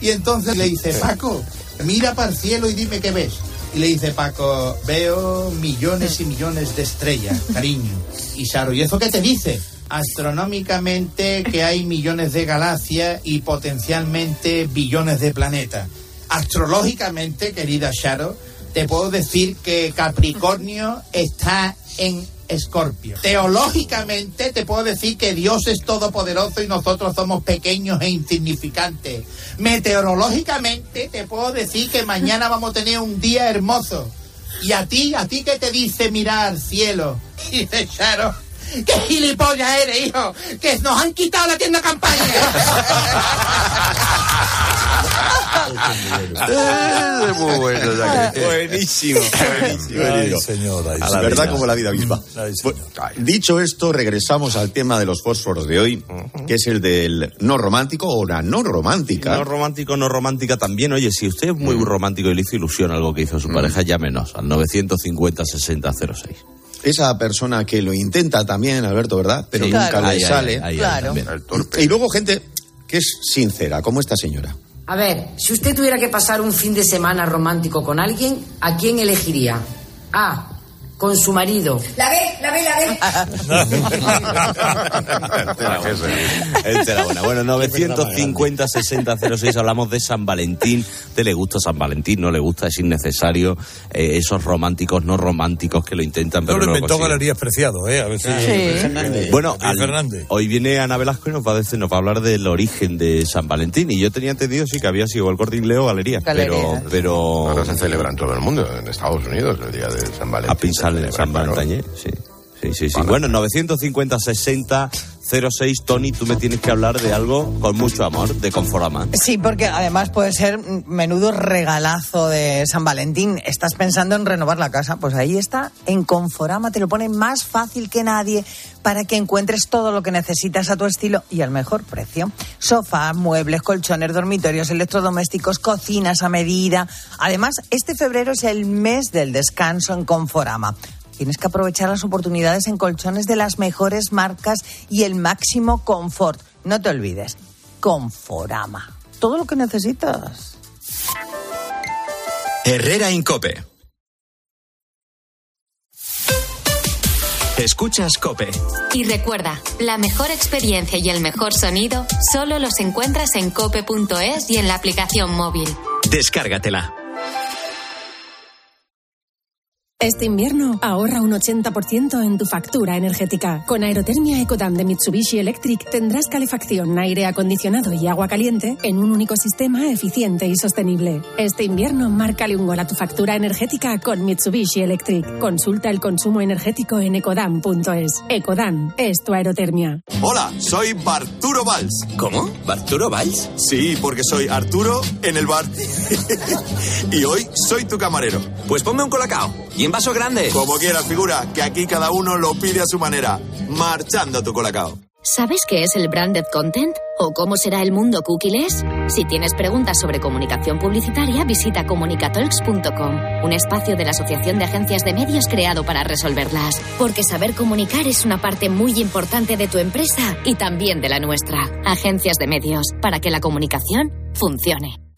Y entonces le dice, Paco, mira para el cielo y dime qué ves. Y le dice Paco, veo millones y millones de estrellas, cariño. Y Charo, ¿y eso qué te dice? Astronómicamente que hay millones de galaxias y potencialmente billones de planetas. Astrológicamente, querida Charo, te puedo decir que Capricornio está en Escorpio. Teológicamente te puedo decir que Dios es todopoderoso y nosotros somos pequeños e insignificantes. Meteorológicamente te puedo decir que mañana vamos a tener un día hermoso. Y a ti, a ti que te dice mirar cielo. Y Charo, ¡Qué gilipollas eres, hijo! ¡Que nos han quitado la tienda campaña! Es muy bueno, ya que- Buenísimo. buenísimo, Ay, señora, ay, A la verdad como la vida misma. Ay, dicho esto, regresamos al tema de los fósforos de hoy, que es el del no romántico o la no romántica. No romántico, no romántica también. Oye, si usted es muy romántico y le hizo ilusión algo que hizo su pareja, llámenos al 950-6006. Esa persona que lo intenta también, Alberto, ¿verdad? Pero Sí. nunca Claro. le Ahí, sale. ahí, ahí, Claro. Y luego gente que es sincera, como esta señora. A ver, si usted tuviera que pasar un fin de semana romántico con alguien, ¿a quién elegiría? A. Con su marido. La ve, la ve, la ve. Esta era buena. Bueno, 950-6006 hablamos de San Valentín. ¿Te le gusta San Valentín? ¿No le gusta? Es innecesario. Eh, esos románticos, no románticos que lo intentan, pero lo no lo inventó. Galerías Preciado, ¿eh? A ver si... Bueno, Luis al- Fernández. hoy viene Ana Velasco y nos va, a decir- nos va a hablar del origen de San Valentín. Y yo tenía entendido, sí, que había sido el corte inglés o galería. Pero, pero. Ahora se celebra en todo el mundo, en Estados Unidos, el día de San Valentín. A San Valentín, sí. Sí, sí, sí. Bueno, 950-60-06, Tony, tú me tienes que hablar de algo con mucho amor, de Conforama. Sí, porque además puede ser menudo regalazo de San Valentín. ¿Estás pensando en renovar la casa? Pues ahí está, en Conforama te lo pone más fácil que nadie para que encuentres todo lo que necesitas a tu estilo y al mejor precio. Sofás, muebles, colchones, dormitorios, electrodomésticos, cocinas a medida. Además, este febrero es el mes del descanso en Conforama. Tienes que aprovechar las oportunidades en colchones de las mejores marcas y el máximo confort. No te olvides, Conforama. Todo lo que necesitas. Herrera Incope. Escuchas Cope. Y recuerda, la mejor experiencia y el mejor sonido solo los encuentras en cope.es y en la aplicación móvil. Descárgatela. Este invierno ahorra un 80% en tu factura energética. Con Aerotermia Ecodam de Mitsubishi Electric tendrás calefacción, aire acondicionado y agua caliente en un único sistema eficiente y sostenible. Este invierno márcale un gol a tu factura energética con Mitsubishi Electric. Consulta el consumo energético en ecodam.es. Ecodam es tu aerotermia. Hola, soy Barturo Valls. ¿Cómo? ¿Barturo Valls? Sí, porque soy Arturo en el bar. y hoy soy tu camarero. Pues ponme un colacao. Y en vaso grande. Como quieras, figura, que aquí cada uno lo pide a su manera. Marchando tu colacao. ¿Sabes qué es el branded content? ¿O cómo será el mundo cookies? Si tienes preguntas sobre comunicación publicitaria, visita comunicatalks.com, un espacio de la Asociación de Agencias de Medios creado para resolverlas. Porque saber comunicar es una parte muy importante de tu empresa y también de la nuestra. Agencias de Medios, para que la comunicación funcione.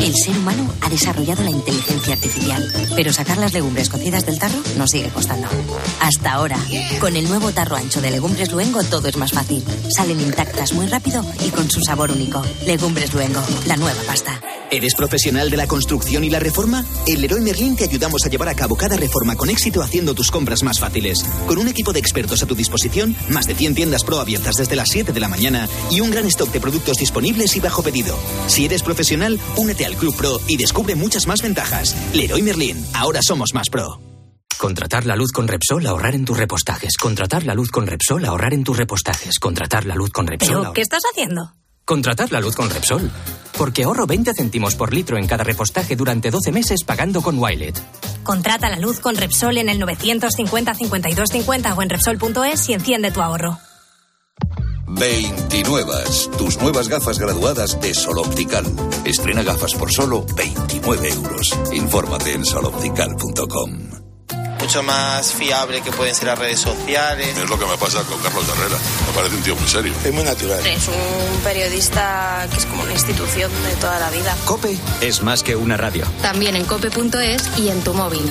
El ser humano ha desarrollado la inteligencia artificial, pero sacar las legumbres cocidas del tarro nos sigue costando. Hasta ahora, con el nuevo tarro ancho de Legumbres Luengo todo es más fácil. Salen intactas muy rápido y con su sabor único. Legumbres Luengo, la nueva pasta. ¿Eres profesional de la construcción y la reforma? En Leroy Merlin te ayudamos a llevar a cabo cada reforma con éxito haciendo tus compras más fáciles. Con un equipo de expertos a tu disposición, más de 100 tiendas pro abiertas desde las 7 de la mañana y un gran stock de productos disponibles y bajo pedido. Si eres profesional, únete al Club Pro y descubre muchas más ventajas. Leroy Merlin, ahora somos más pro. Contratar la luz con Repsol, ahorrar en tus repostajes. Contratar la luz con Repsol, ahorrar en tus repostajes. Contratar la luz con Repsol. ¿Pero ahor- qué estás haciendo? Contratar la luz con Repsol. Porque ahorro 20 céntimos por litro en cada repostaje durante 12 meses pagando con Wilet. Contrata la luz con Repsol en el 950 52 50 o en Repsol.es y enciende tu ahorro. 29. Tus nuevas gafas graduadas de Sol Optical. Estrena gafas por solo 29 euros. Infórmate en soloptical.com. mucho más fiable que pueden ser las redes sociales. Es lo que me pasa con Carlos Herrera. Me parece un tío muy serio. Es muy natural. Es un periodista que es como una institución de toda la vida. Cope es más que una radio. También en cope.es y en tu móvil.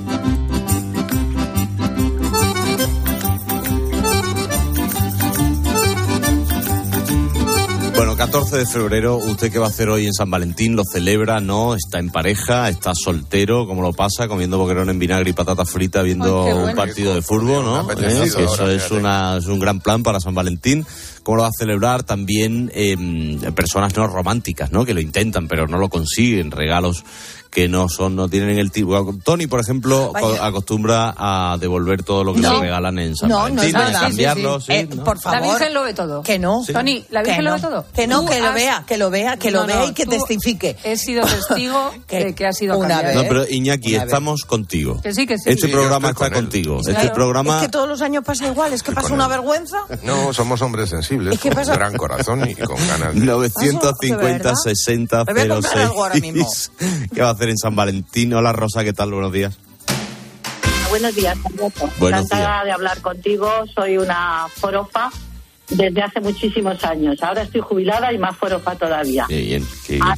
14 de febrero, ¿usted qué va a hacer hoy en San Valentín? ¿Lo celebra? ¿No? ¿Está en pareja? ¿Está soltero? ¿Cómo lo pasa? Comiendo boquerón en vinagre y patata frita viendo Ay, bueno. un partido de fútbol, ¿no? ¿Eh? Que eso es, una, es un gran plan para San Valentín. ¿Cómo lo va a celebrar? También eh, personas no románticas, ¿no? Que lo intentan, pero no lo consiguen. Regalos que no son, no tienen el tipo. Tony, por ejemplo, Vaya. co- acostumbra a devolver todo lo que No. le regalan en San No, no Valentín, es a cambiarlo, sí, Eh, ¿no? Por favor. La Virgen lo ve todo. Que no. Sí. Tony, ¿la Virgen lo no. ve todo? Que no, que lo has- vea, que lo vea, que lo No, vea no, y que testifique. He sido testigo de que ha sido Una cambiado. vez. No, pero Iñaki, Una vez. estamos contigo. Que sí, que sí. Este Sí, programa está con contigo. Este Claro. programa. Es que todos los años pasa igual, es que pasa una vergüenza. No, somos hombres sensibles, Es que con gran corazón y con ganas de... 950 ¿verdad? 60 Me voy a comprar algo ahora mismo. 06. ¿Qué va a hacer en San Valentín? Hola Rosa, ¿qué tal? Buenos días. Buenos días. Buenos Encantada días. de hablar contigo. Soy una forofa desde hace muchísimos años. Ahora estoy jubilada y más forofa todavía. Qué bien, qué bien. Ah,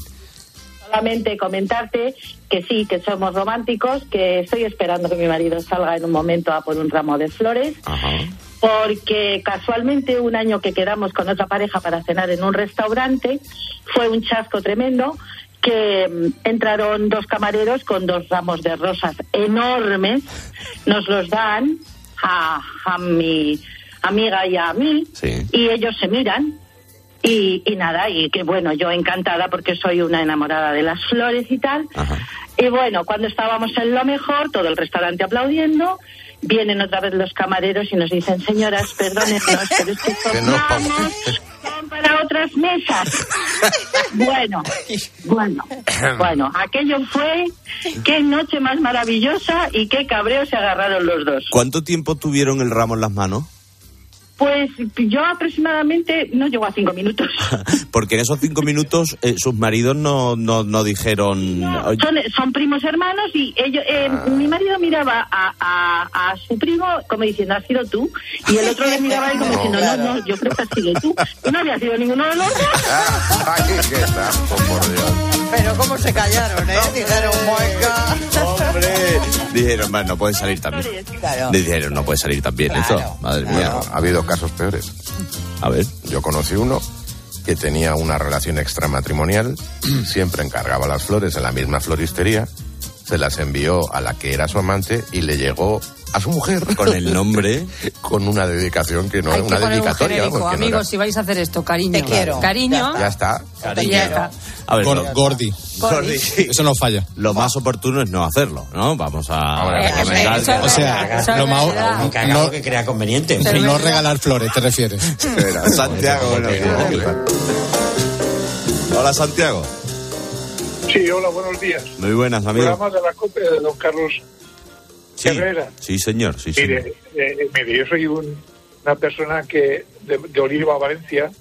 Solamente comentarte que sí, que somos románticos, que estoy esperando que mi marido salga en un momento a por un ramo de flores, Ajá. porque casualmente un año que quedamos con otra pareja para cenar en un restaurante fue un chasco tremendo que mm, entraron dos camareros con dos ramos de rosas enormes, nos los dan a, a mi amiga y a mí. Sí. y ellos se miran. Y, y nada, y que bueno, yo encantada porque soy una enamorada de las flores y tal. Y bueno, cuando estábamos en lo mejor, todo el restaurante aplaudiendo, vienen otra vez los camareros y nos dicen, señoras, perdónennos, pero es que estos Que no, son para otras mesas. bueno, bueno, bueno, aquello fue, qué noche más maravillosa y qué cabreo se agarraron los dos. ¿Cuánto tiempo tuvieron el ramo en las manos? Pues yo aproximadamente no llego a cinco minutos. Porque en esos cinco minutos eh, sus maridos no, no, no dijeron. "Oye, Son, son primos hermanos y ellos, eh, mi marido miraba a, a, a su primo como diciendo, ¿has sido tú? Y el otro le miraba a él como diciendo, no, no, yo creo que has sido tú. Y no había sido ninguno de los dos. Ay, qué tajo, por Dios. Pero cómo se callaron, ¿eh? Dijeron, "Moica". ¡Hombre! Dijeron, "Bueno, no puede salir también. Claro. Dijeron, no puede salir también esto. Madre mía. Bueno, ha habido casos peores. A ver. Yo conocí uno que tenía una relación extramatrimonial, siempre encargaba las flores en la misma floristería, se las envió a la que era su amante y le llegó a su mujer. Con el nombre. con una dedicación que no Hay que una poner un dedicatoria. genérico. no Amigos, era- si vais a hacer esto, cariño. Te quiero. Cariño. Ya está. Te quiero. A ver, Gordi. Gordi. Eso no falla. Lo más oportuno es no hacerlo, ¿no? Vamos a. Hombre, a comentar eso es que- O sea, eso es lo más- no- que crea conveniente. No regalar flores, te refieres. Espera, Santiago. Hola, Santiago. Sí, hola, buenos días. Muy buenas, amigo. Programa de la COPE de don Carlos Sí, Herrera. sí, señor. Sí, señor. Mire, eh, mire, yo soy un- una persona que de, de Oliva, Valencia,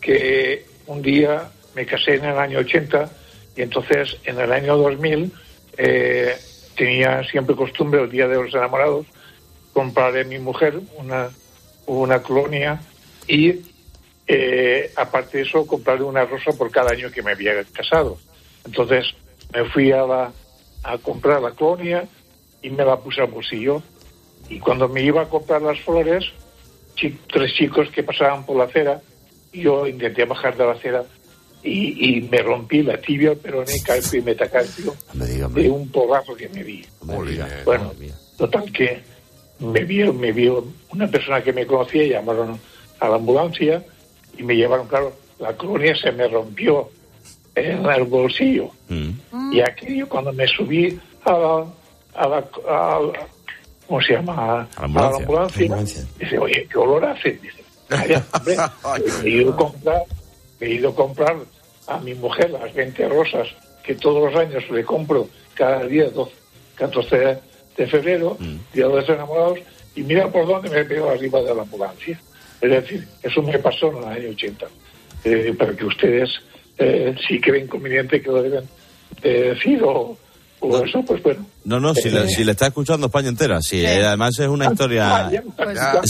que un día me casé en el año 80 y entonces en el año 2000 eh, tenía siempre costumbre, el Día de los Enamorados, comprarle a mi mujer una, una colonia y eh, aparte de eso comprarle una rosa por cada año que me había casado. Entonces me fui a, la, a comprar la colonia y me la puse al bolsillo. Y cuando me iba a comprar las flores, tres chicos que pasaban por la acera, yo intenté bajar de la acera y, y me rompí la tibia, el peroné, carpio y metacarpio de un porrazo que me di. Bueno, total que me vio, me vio una persona que me conocía, llamaron a la ambulancia y me llevaron, claro, la colonia se me rompió en el bolsillo. Y aquello, cuando me subí a la, a la, a la- ¿cómo se llama? A la ambulancia. Dice, oye, ¿qué olor hace? Dice, "Calla, hombre, he ido a comprar, he ido a comprar a mi mujer las 20 rosas que todos los años le compro cada día 12, 14 de, febrero, Día de los Enamorados, y mira por dónde me veo arriba de la ambulancia. Es decir, eso me pasó en el año 80. Eh, para que ustedes, eh, si creen conveniente que lo deben de decir o, o todo eso, pues bueno. No, no, si, le, si le está escuchando España entera. Sí, eh, además es una historia. Pues, la.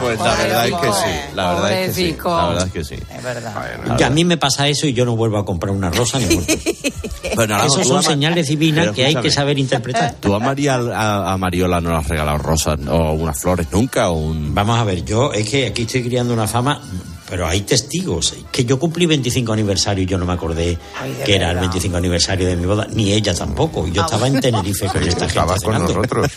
Pues verdad es que sí. La verdad es que sí. La verdad es que sí. Es verdad. Que a mí me pasa eso y yo no vuelvo a comprar una rosa ni. Bueno, tú son ama- señales divinas que hay que saber interpretar. ¿Tú a, María, a, a Mariola no le has regalado rosas o unas flores nunca? O un... Vamos a ver, yo es que aquí estoy criando una fama, pero hay testigos. Que yo cumplí 25 aniversario y yo no me acordé Ay, que era el verdad. 25 aniversario de mi boda, ni ella tampoco. Yo Ah, estaba en Tenerife con esta gente. Estabas con cenando. nosotros.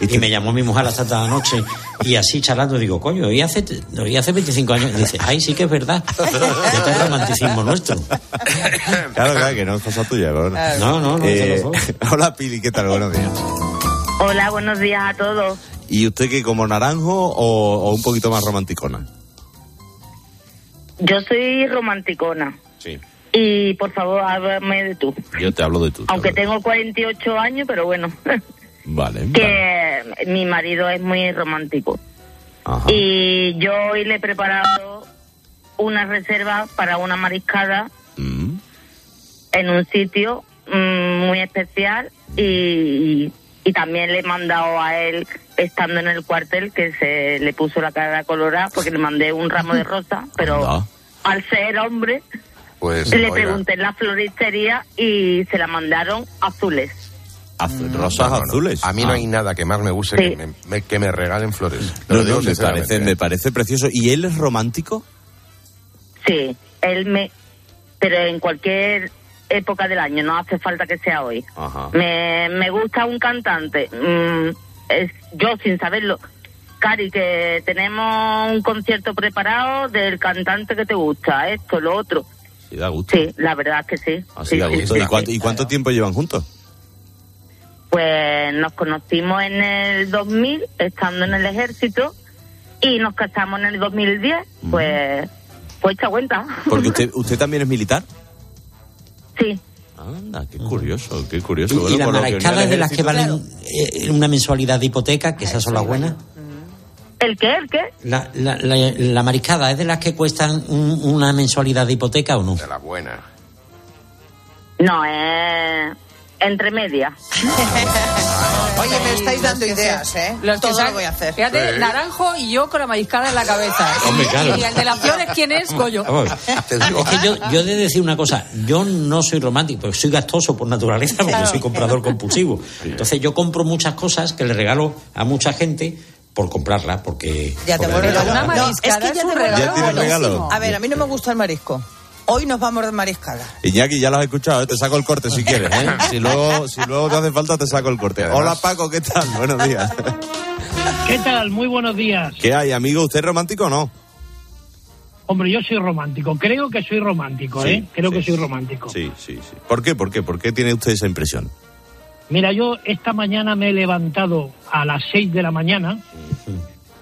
Y me llamó mi mujer hasta la noche y así charlando digo, coño, y hace, no, y hace 25 años. Y dice, ay, sí que es verdad. Este es romanticismo nuestro. Claro, claro, que no es cosa tuya. bueno. No, no, no, Eh, te lo juro. hola, Pili, ¿qué tal? Buenos días. Hola, buenos días a todos. ¿Y usted qué, como naranjo o, o un poquito más romanticona? Yo soy romanticona. Sí. Y por favor, háblame de tú. Yo te hablo de tú. Aunque tengo 48 años, pero bueno, Vale. vale. que mi marido es muy romántico. Ajá. Y yo hoy le he preparado una reserva para una mariscada Mm. en un sitio mm, muy especial y, y también le he mandado a él, estando en el cuartel, que se le puso la cara colorada porque le mandé un ramo de rosa, pero Anda. al ser hombre Pues, le oiga, pregunté en la floristería y se la mandaron azules. Azu- rosas no, no, no. azules. A mí no Ah. hay nada que más me guste Sí. que, me, me- que me regalen flores. Lo digo me parece, me parece precioso. ¿Y él es romántico? Sí, él me... Pero en cualquier época del año, no hace falta que sea hoy. Ajá. Me, me gusta un cantante. mm, es, yo sin saberlo. Cari, que tenemos un concierto preparado del cantante que te gusta, esto, lo otro. Sí, da gusto. Sí, la verdad es que sí. Así Sí, da gusto. sí, ¿Y, sí. cuánto, y cuánto tiempo llevan juntos? Pues nos conocimos en el 2000, estando en el ejército, y nos casamos en el 2010. Pues, pues echa cuenta. Porque usted, usted también es militar. Sí. Anda, qué curioso, qué curioso. Y, Bueno, y las mariscadas de las que valen eh, una mensualidad de hipoteca, que esas son las buenas. ¿El qué? ¿El qué? La, la, la, la mariscada es de las que cuestan un- una mensualidad de hipoteca o no? De la buena. No, es entre medias. Oye, me estáis dando ideas, ¿eh? Los Todo lo voy a hacer. Fíjate, Naranjo y yo con la mariscada en la cabeza. Hombre, claro. Y el de las flores, ¿quién es? Goyo. Es que yo, yo he de decir una cosa, yo no soy romántico, porque soy gastoso por naturaleza, porque Claro. soy comprador compulsivo. Entonces yo compro muchas cosas que le regalo a mucha gente por comprarlas, porque... Ya te vuelvo me loca. regalo. No, es que ya te un vuelvo regalo ¿Ya tienes regalo? A ver, a mí no me gusta el marisco. Hoy nos vamos de mariscada. Iñaki, ya lo has escuchado, ¿eh? te saco el corte si quieres. ¿eh? Si, luego, si luego te hace falta, te saco el corte. además- Hola Paco, ¿qué tal? Buenos días. ¿Qué tal? Muy buenos días. ¿Qué hay, amigo? ¿Usted es romántico o no? Hombre, yo soy romántico. Creo que soy romántico, ¿eh? Creo que soy romántico. Sí, sí, sí. ¿Por qué? ¿Por qué? ¿Por qué tiene usted esa impresión? Mira, yo esta mañana me he levantado a las 6 de la mañana.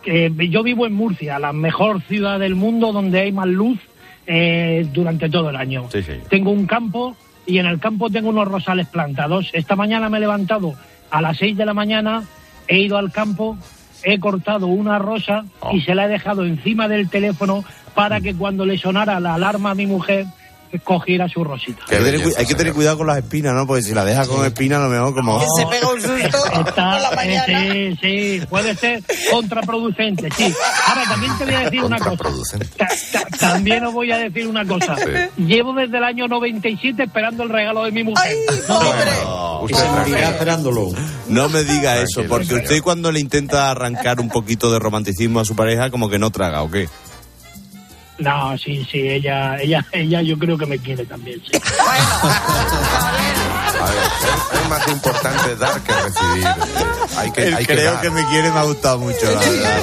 Eh, yo vivo en Murcia, la mejor ciudad del mundo donde hay más luz eh, durante todo el año. Sí, sí. Tengo un campo y en el campo tengo unos rosales plantados. Esta mañana me he levantado a las 6 de la mañana, he ido al campo, he cortado una rosa Oh. y se la he dejado encima del teléfono para que cuando le sonara la alarma a mi mujer, cogiera su rosita. Hay que, tener, cu- hay que tener cuidado con las espinas, ¿no? Porque si la deja con espinas, a lo mejor como... Se pega un susto Está- por la mañana. eh, sí, sí, puede ser contraproducente, sí. Ahora, también te voy a decir una cosa. Ta- ta- también os voy a decir una cosa. Llevo desde el año 97 esperando el regalo de mi mujer. No, Y se morirá esperándolo. No me diga eso, porque usted cuando le intenta arrancar un poquito de romanticismo a su pareja, como que no traga, ¿o qué? No, sí, sí, ella, ella, ella yo creo que me quiere también, sí. Es, es más importante dar que recibir. Hay que, El hay que creo dar. que me quiere me ha gustado mucho, la verdad.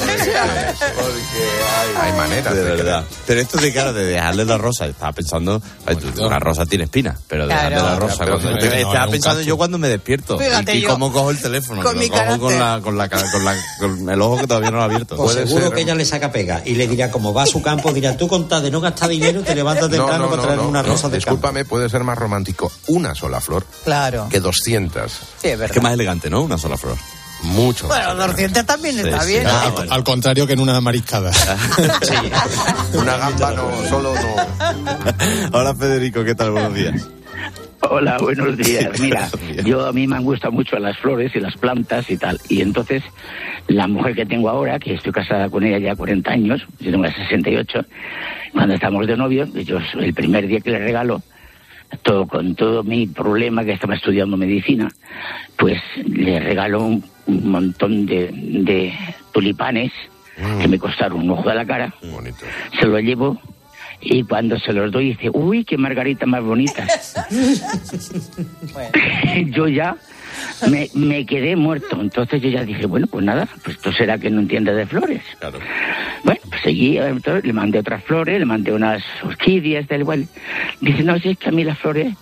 Hay maneras de de verdad. Pero esto de cara de dejarle la rosa, estaba pensando, tú, una rosa tiene espinas, pero Claro. dejarle la rosa. Pero cuando- fíjate, yo no, estaba pensando yo cuando me despierto. Fíjate y, yo. cómo cojo el teléfono. Con mi cojo con, la, con, la, con, la, con el ojo que todavía no lo ha abierto. Pues seguro ser. que ella le saca pega y le dirá, como va a su campo, dirá, tú con tal de no gastar dinero, te levantas No, temprano no, para no, traer no, una no. rosa de campo. Discúlpame, puede ser más romántico una sola flor Claro. Que 200. Sí, es Es que más elegante, ¿no? Una sola flor. Mucho. Bueno, 200 también está bien. Ah, al, al contrario que en una mariscada. Una gamba no, solo no. Hola Federico, ¿qué tal? Buenos días. Hola, buenos días. Mira, yo a mí me han gustado mucho las flores y las plantas y tal. Y entonces, la mujer que tengo ahora, que estoy casada con ella ya 40 años, yo tengo la 68, cuando estamos de novios, yo el primer día que le regalo, todo, con todo mi problema que estaba estudiando medicina, pues le regalo un, un montón de, de tulipanes que me costaron un ojo de la cara. Se lo llevo y cuando se los doy dice, uy, qué margarita más bonita. yo ya me, me quedé muerto. Entonces yo ya dije, bueno, pues nada, pues esto será que no entiende de flores. Bueno, pues seguí, entonces le mandé otras flores, le mandé unas orquídeas del igual. Dice, no, si es que a mí las flores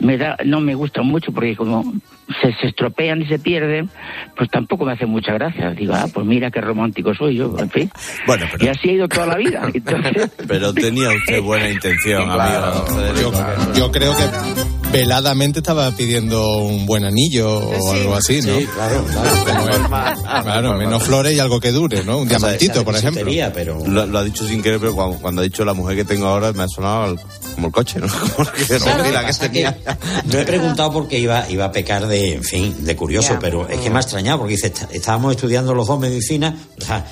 me da, no me gustan mucho porque como se, se estropean y se pierden, pues tampoco me hace mucha gracia. Digo, ah, pues mira qué romántico soy yo, en fin. Bueno, pero... Y así ha ido toda la vida. Entonces, Pero tenía usted buena intención, amigo. Yo creo que veladamente estaba pidiendo un buen anillo o algo así, ¿no? Sí, claro, claro. Claro, menos flores y algo que dure, ¿no? Un diamantito, por ejemplo. pero... Lo, lo ha dicho sin querer, pero cuando, cuando ha dicho la mujer que tengo ahora me ha sonado al- como el coche, ¿no? Como que la que tenía. No he preguntado porque iba, iba a pecar de, en fin, de curioso, pero es que me ha extrañado porque dice, "Está- estábamos estudiando los dos medicina, o sea,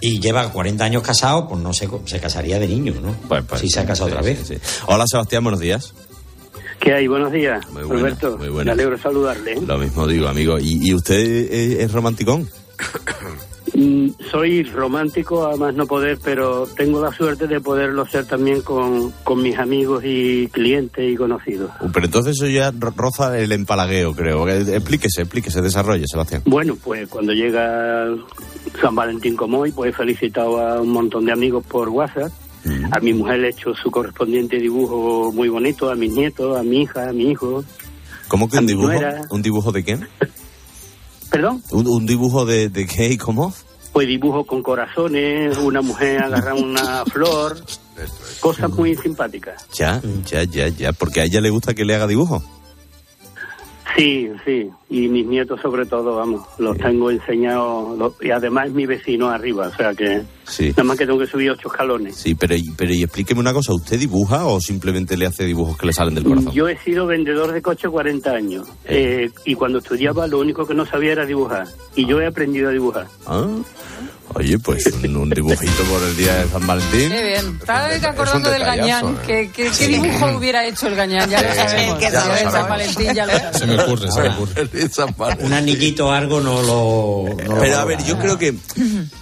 y lleva 40 años casado, pues no sé, se casaría de niño, ¿no? si se ha casado otra vez. Hola Sebastián, buenos días. ¿Qué hay? Buenos días, Muy buenas, Roberto. muy Me buenas. alegro de saludarle. Lo mismo digo, amigo. ¿Y, y usted es, es romanticón? Mm, Soy romántico a más no poder, pero tengo la suerte de poderlo ser también con, con mis amigos y clientes y conocidos. Uh, Pero entonces eso ya ro- roza el empalagueo, creo. Eh, Explíquese, explíquese, desarrolle, Sebastián. Bueno, pues cuando llega San Valentín como hoy, pues he felicitado a un montón de amigos por WhatsApp. A mi mujer le he hecho su correspondiente dibujo muy bonito, a mis nietos, a mi hija, a mi hijo. ¿Cómo que un dibujo? ¿Un dibujo de quién? ¿Perdón? ¿Un, un dibujo de, de qué y cómo? Pues dibujo con corazones, una mujer agarra una flor, cosas muy simpáticas. Ya, ya, ya, ya. Porque a ella le gusta que le haga dibujo. Sí, sí, y mis nietos sobre todo, vamos, los tengo enseñados, y además es mi vecino arriba, o sea que Sí. nada más que tengo que subir ocho escalones. Sí, pero, pero y explíqueme una cosa. ¿Usted dibuja o simplemente le hace dibujos que le salen del corazón? Yo he sido vendedor de coche 40 años, eh, y cuando estudiaba lo único que no sabía era dibujar, y yo he aprendido a dibujar. Ah, Oye, pues un, un dibujito por el día de San Valentín. Qué bien. Estaba acordando del detallazo, gañán. ¿eh? ¿Qué, qué, qué dibujo hubiera hecho el gañán? Ya lo Sí, sabemos. que Ya lo San. Valentín ya lo sabemos. Se me ocurre, se me ocurre. Un anillito o algo no lo... no lo Pero a ver, yo creo que,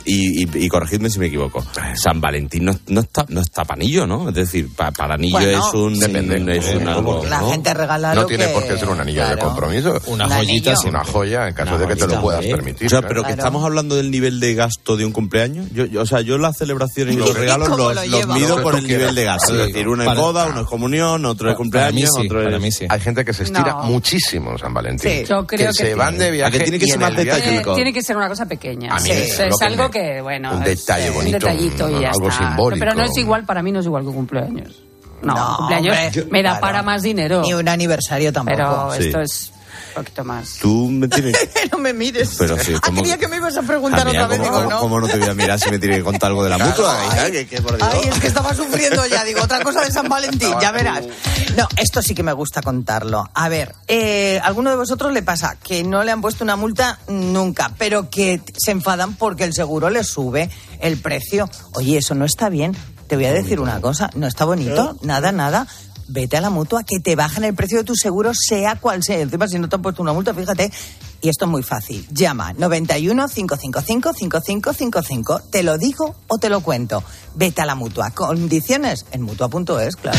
y, y, y corregidme si me equivoco, San Valentín no, no está no está panillo, ¿no? Es decir, pa- para anillo Bueno, es un... Depende. Es un algo, La ¿no? gente regala No lo tiene que- por qué ser un anillo de compromiso. Una Un joyita, sí. Una joya en caso Una de que te lo puedas permitir. O sea, claro. pero que estamos hablando del nivel de gasto de un cumpleaños. Yo, yo- o sea, yo las celebraciones y los regalos ¿Cómo los, lo los lleva? mido que por el nivel de gasto. Sí. Es decir, uno es boda, uno es comunión, otro es cumpleaños, sí, otro es... sí. Hay gente que se estira No. muchísimo en San Valentín. Sí. Yo creo que se sí. van de viaje que tiene que y ser más detallado. Tiene, que ser una cosa pequeña. A mí Sí, es que algo que, bueno. un detalle bonito, Un detallito y ya algo está. simbólico. Pero no es igual, para mí no es igual que un cumpleaños. No, No, un cumpleaños hombre, me da para más dinero. Ni un aniversario tampoco. Pero Sí. esto es un poquito más. Tú me tienes... no me mires. Pero sí, ah, ¿cómo- creía que me ibas a preguntar Amiga, otra vez. ¿cómo, Digo, cómo- no. cómo no te voy a mirar si me tiene que contar algo de la mutua? que por Dios. Ay, es que estaba sufriendo ya. Digo, otra cosa de San Valentín, ya verás. No, esto sí que me gusta contarlo. A ver, eh, ¿alguno de vosotros le pasa que no le han puesto una multa nunca, pero que se enfadan porque el seguro les sube el precio? Oye, eso no está bien. Te voy a decir una cosa, no está bonito, nada, nada. Vete a la mutua, que te bajen el precio de tu seguro, sea cual sea. Encima, si no te han puesto una multa, fíjate. Y esto es muy fácil. Llama 91 555 5555. Te lo digo o te lo cuento. Vete a la mutua. Condiciones en mutua.es, claro.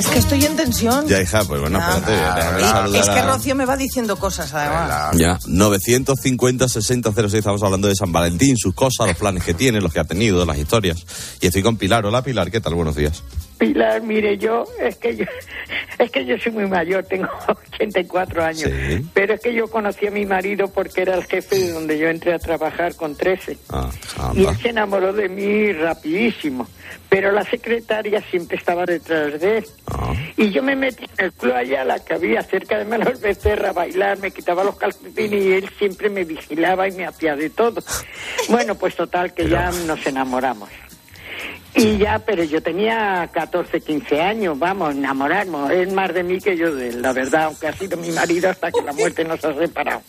Es que estoy en tensión. Ya, hija, pues bueno, Ah, espérate. es que Rocío me va diciendo cosas, además. Ya, 950-6006, estamos hablando de San Valentín, sus cosas, los planes que tiene, los que ha tenido, las historias. Y estoy con Pilar. Hola Pilar, ¿qué tal? Buenos días. Pilar, mire, yo, es que yo, Es que yo soy muy mayor, tengo 84 años. Pero es que yo conocí a mi marido porque era el jefe de donde yo entré a trabajar con 13. Ah, Y él se enamoró de mí rapidísimo. Pero la secretaria siempre estaba detrás de él. Ah. Y yo me metí en el club allá, la que había cerca de Manuel Becerra, a bailar, me quitaba los calcetines y él siempre me vigilaba y me hacía de todo. Bueno, pues total, que ya nos enamoramos. Y ya, pero yo tenía 14, 15 años, vamos, enamorarnos. Es más de mí que yo de él, la verdad, aunque ha sido mi marido hasta que la muerte nos ha separado.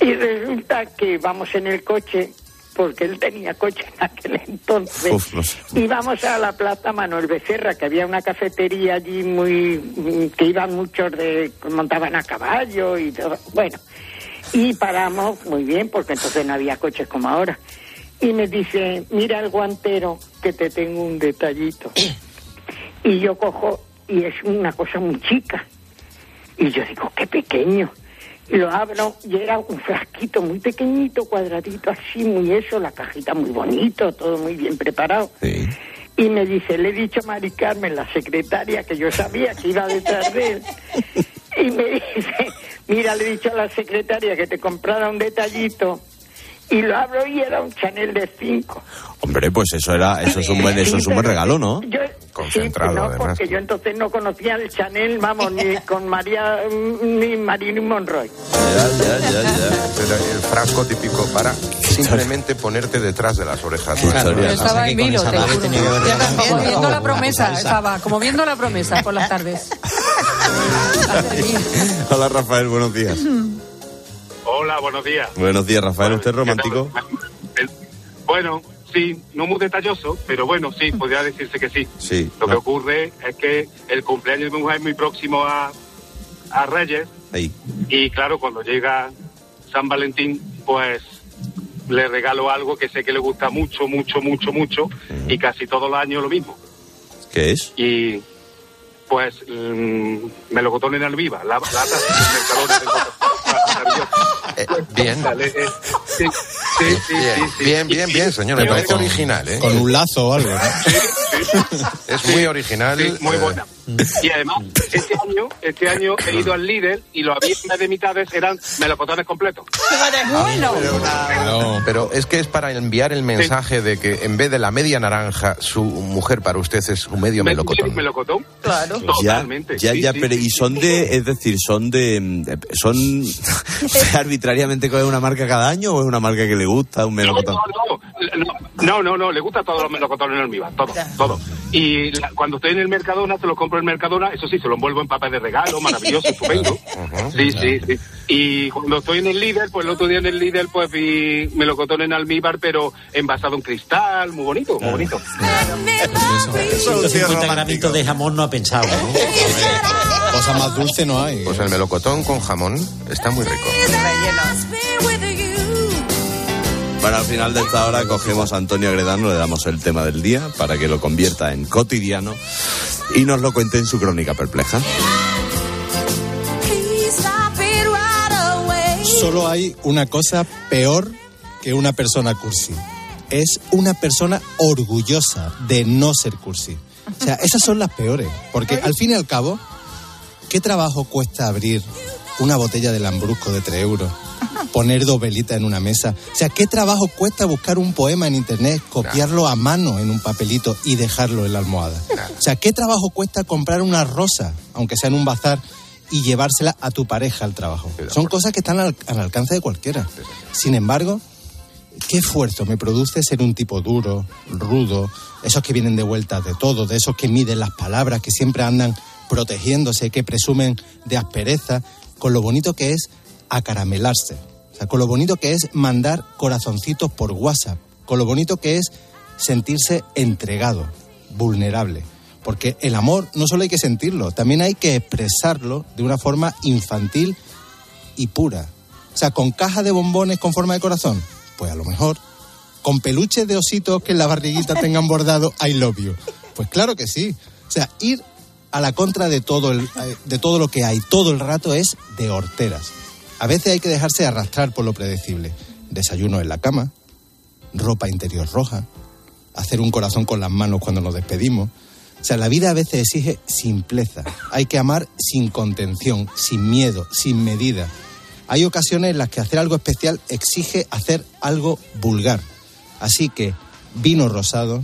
Y resulta que vamos en el coche, porque él tenía coche en aquel entonces. Uf. Íbamos a la plaza Manuel Becerra, que había una cafetería allí muy. mm, que iban muchos de. montaban a caballo y todo. Bueno, y paramos muy bien, porque entonces no había coches como ahora. Y me dice: Mira el guantero, que te tengo un detallito. Y yo cojo, y es una cosa muy chica. Y yo digo: Qué pequeño. Y lo abro y era un frasquito muy pequeñito, cuadradito, así, muy eso, la cajita muy bonito, todo muy bien preparado. Y me dice, le he dicho a Mari Carmen, la secretaria, que yo sabía que iba detrás de él. Y me dice, mira, le he dicho a la secretaria que te comprara un detallito. Y lo abro y era un Chanel de 5. Hombre, pues eso era, eso es un buen, eso es un buen regalo, ¿no? Yo, Concentrado, sí, no, además. porque yo entonces no conocía el Chanel, vamos, ni con María, ni Marilyn Monroe. Era el frasco típico para simplemente ponerte detrás de las orejas. Yo estaba en vilo, te juro. Yo también, viendo la promesa, estaba como viendo la promesa por las tardes. Hola Rafael, buenos días. Hola, buenos días. Buenos días, Rafael, ¿usted es romántico? El- bueno, sí, no muy detalloso, pero bueno, sí, podría decirse que sí. Sí. Lo que ocurre es que el cumpleaños de mi mujer es muy próximo a, a Reyes Ahí. y claro, cuando llega San Valentín, pues le regalo algo que sé que le gusta mucho, mucho, mucho, mucho y casi todos los años lo mismo. ¿Qué es? Y pues mm, melocotón en albiva, la, lata Mercadona. Bien. Vale, eh, sí, sí, sí, Bien, sí, sí. bien, bien, bien, señor. Me parece original, ¿eh? Con un lazo o algo. ¿no? Es muy original. Sí, muy eh, buena. Y además, este año, este año he ido al líder y los vez de mitades eran melocotones completos. No, pero es que es para enviar el mensaje de que en vez de la media naranja, su mujer para usted es un medio melocotón. melocotón. Claro. Totalmente. ya, sí, ya, sí, pero sí. y son de, es decir, son de, son arbitrariamente coge una marca cada año o es una marca que le gusta, un melocotón. No, no, no, le gusta todos los melocotones en almíbar, todo, todo. Y la- cuando estoy en el Mercadona, se lo compro en Mercadona, eso sí, se lo envuelvo en papel de regalo, maravilloso, estupendo. Sí, sí, sí. Y cuando estoy en el líder, pues el otro día en el líder, pues vi melocotón en almíbar, pero envasado en cristal, muy bonito, muy bonito. 150 gramitos de jamón no ha pensado, ¿no? Cosa más dulce no hay. Pues el melocotón con jamón está muy rico. Para el final de esta hora cogemos a Antonio Agredano, le damos el tema del día para que lo convierta en cotidiano y nos lo cuente en su crónica perpleja. Solo hay una cosa peor que una persona cursi. Es una persona orgullosa de no ser cursi. O sea, esas son las peores. Porque al fin y al cabo, ¿qué trabajo cuesta abrir una botella de lambrusco de 3 euros? Poner dos velitas en una mesa. O sea, ¿qué trabajo cuesta buscar un poema en internet, copiarlo a mano en un papelito y dejarlo en la almohada? O sea, ¿qué trabajo cuesta comprar una rosa, aunque sea en un bazar, y llevársela a tu pareja al trabajo? Son cosas que están al, al alcance de cualquiera. Sin embargo, ¿qué esfuerzo me produce ser un tipo duro, rudo, esos que vienen de vueltas de todo, de esos que miden las palabras, que siempre andan protegiéndose, que presumen de aspereza, con lo bonito que es acaramelarse, con lo bonito que es mandar corazoncitos por WhatsApp, con lo bonito que es sentirse entregado, vulnerable. Porque el amor no solo hay que sentirlo, también hay que expresarlo de una forma infantil y pura. O sea, con caja de bombones con forma de corazón, pues a lo mejor. Con peluches de ositos que en la barriguita tengan bordado I love you. Pues claro que sí. O sea, ir a la contra de todo, el, eh, de todo lo que hay todo el rato es de horteras. A veces hay que dejarse arrastrar por lo predecible. Desayuno en la cama, ropa interior roja, hacer un corazón con las manos cuando nos despedimos, O sea, la vida a veces exige simpleza. Hay que amar sin contención, sin miedo, sin medida. Hay ocasiones en las que hacer algo especial exige hacer algo vulgar. Así que vino rosado,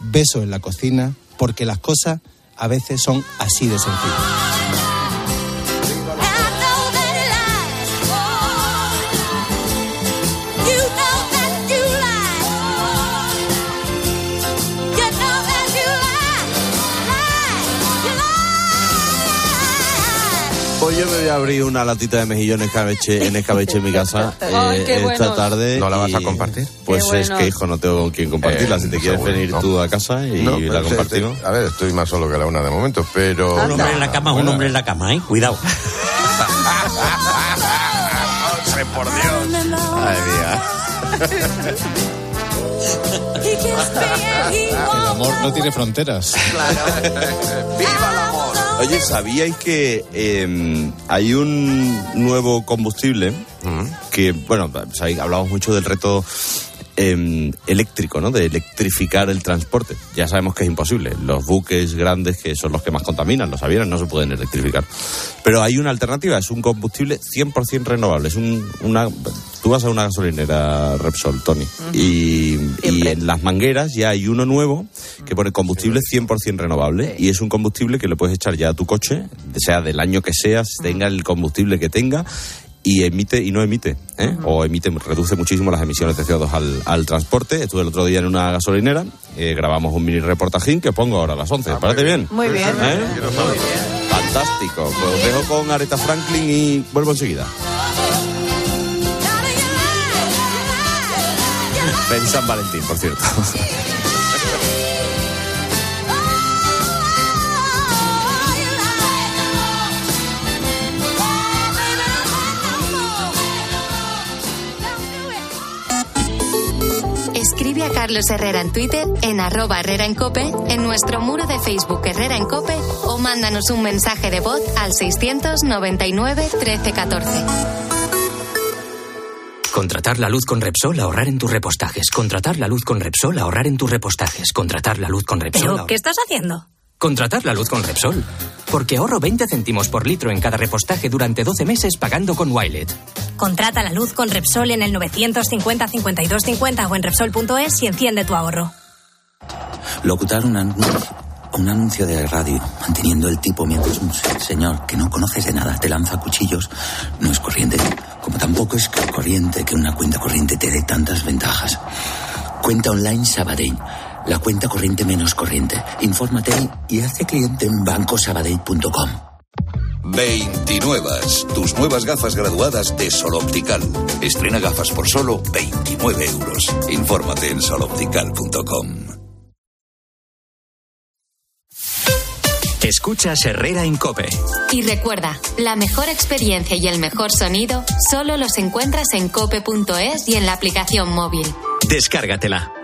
beso en la cocina, porque las cosas a veces son así de sencillas. Voy a abrir una latita de mejillones escabeche, en escabeche en mi casa Ay, eh, qué esta buenos. tarde. ¿No la vas a compartir? Pues Qué es que, hijo, no tengo con quién compartirla. Eh, si te quieres seguro, venir no. tú a casa y No, la compartimos. eh, A ver, estoy más solo que la una de momento, pero... Un hombre en la cama, un hombre en la cama, ¿eh? Cuidado. ¡Hombre, por Dios! Ay, mía. El amor no tiene fronteras. Oye, ¿sabíais que eh, hay un nuevo combustible que, bueno, hablamos mucho del reto eh, eléctrico, ¿no? De electrificar el transporte. Ya sabemos que es imposible. Los buques grandes, que son los que más contaminan, los aviones, no se pueden electrificar. Pero hay una alternativa, es un combustible 100% renovable. Es un, una... Tú vas a una gasolinera Repsol, Tony, y, y en las mangueras ya hay uno nuevo que pone combustible 100% renovable y es un combustible que le puedes echar ya a tu coche, sea del año que sea, tenga el combustible que tenga y emite y no emite, ¿eh? o emite, reduce muchísimo las emisiones de CO2 al, al transporte. Estuve el otro día en una gasolinera, eh, grabamos un mini reportajín que pongo ahora a las 11. ¿Parece bien? Muy bien. ¿Eh? Fantástico. Pues os dejo con Aretha Franklin y vuelvo enseguida. Feliz San Valentín, por cierto. Escribe a Carlos Herrera en Twitter, en arroba Herrera en Cope, en nuestro muro de Facebook Herrera en Cope o mándanos un mensaje de voz al 699 1314. Contratar la luz con Repsol, ahorrar en tus repostajes. Contratar la luz con Repsol, ahorrar en tus repostajes. Contratar la luz con Repsol. ¿Pero qué estás haciendo? Contratar la luz con Repsol. Porque ahorro 20 céntimos por litro en cada repostaje durante 12 meses pagando con Wilet. Contrata la luz con Repsol en el 950 52 50 o en Repsol.es y enciende tu ahorro. Locutar un anuncio, un anuncio de radio, manteniendo el tipo mientras un señor que no conoces de nada te lanza cuchillos, no es corriente. Como tampoco es corriente que una cuenta corriente te dé tantas ventajas. Cuenta online Sabadell. La cuenta corriente menos corriente. Infórmate y hazte cliente en bancosabadell.com. 29. Tus nuevas gafas graduadas de Sol Optical. Estrena gafas por solo 29 euros. Infórmate en soloptical.com. Escuchas Herrera en Cope. Y recuerda, la mejor experiencia y el mejor sonido solo los encuentras en cope.es y en la aplicación móvil. Descárgatela.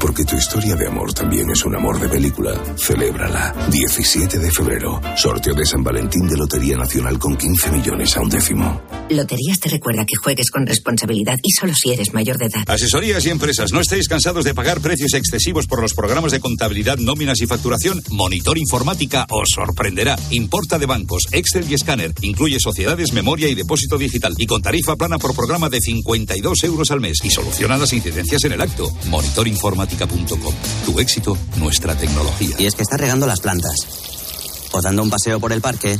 Porque tu historia de amor también es un amor de película. Celébrala. 17 de febrero. Sorteo de San Valentín de Lotería Nacional con 15 millones a un décimo. Loterías te recuerda que juegues con responsabilidad y solo si eres mayor de edad. Asesorías y empresas, ¿no estáis cansados de pagar precios excesivos por los programas de contabilidad, nóminas y facturación? Monitor Informática os sorprenderá. Importa de bancos, Excel y escáner. Incluye sociedades, memoria y depósito digital. Y con tarifa plana por programa de 52 euros al mes. Y soluciona las incidencias en el acto. Tu éxito, nuestra tecnología. Y es que estás regando las plantas. O dando un paseo por el parque.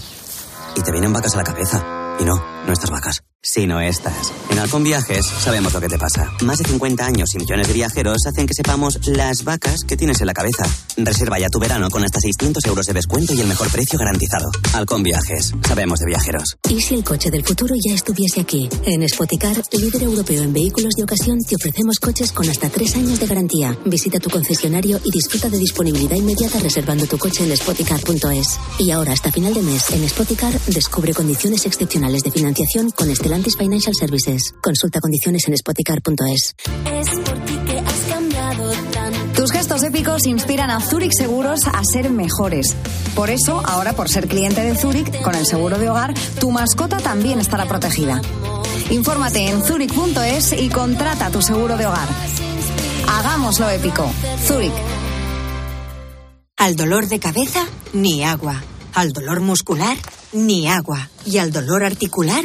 Y te vienen vacas a la cabeza. Y no, no vacas, sino estas. En Halcón Viajes sabemos lo que te pasa. Más de 50 años y millones de viajeros hacen que sepamos las vacas que tienes en la cabeza. Reserva ya tu verano con hasta 600 euros de descuento y el mejor precio garantizado. Halcón Viajes. Sabemos de viajeros. ¿Y si el coche del futuro ya estuviese aquí? En Spoticar, líder europeo en vehículos de ocasión, te ofrecemos coches con hasta tres años de garantía. Visita tu concesionario y disfruta de disponibilidad inmediata reservando tu coche en spoticar.es. Y ahora, hasta final de mes, en Spoticar, descubre condiciones excepcionales de financiación con Stellantis Financial Services. Consulta condiciones en spoticar.es. Es por ti que has cambiado tanto. Tus gestos épicos inspiran a Zurich Seguros a ser mejores. Por eso, ahora por ser cliente de Zurich, con el seguro de hogar, tu mascota también estará protegida. Infórmate en zurich.es y contrata tu seguro de hogar. Hagámoslo épico. Zurich. Al dolor de cabeza, ni agua. Al dolor muscular, ni agua. Y al dolor articular,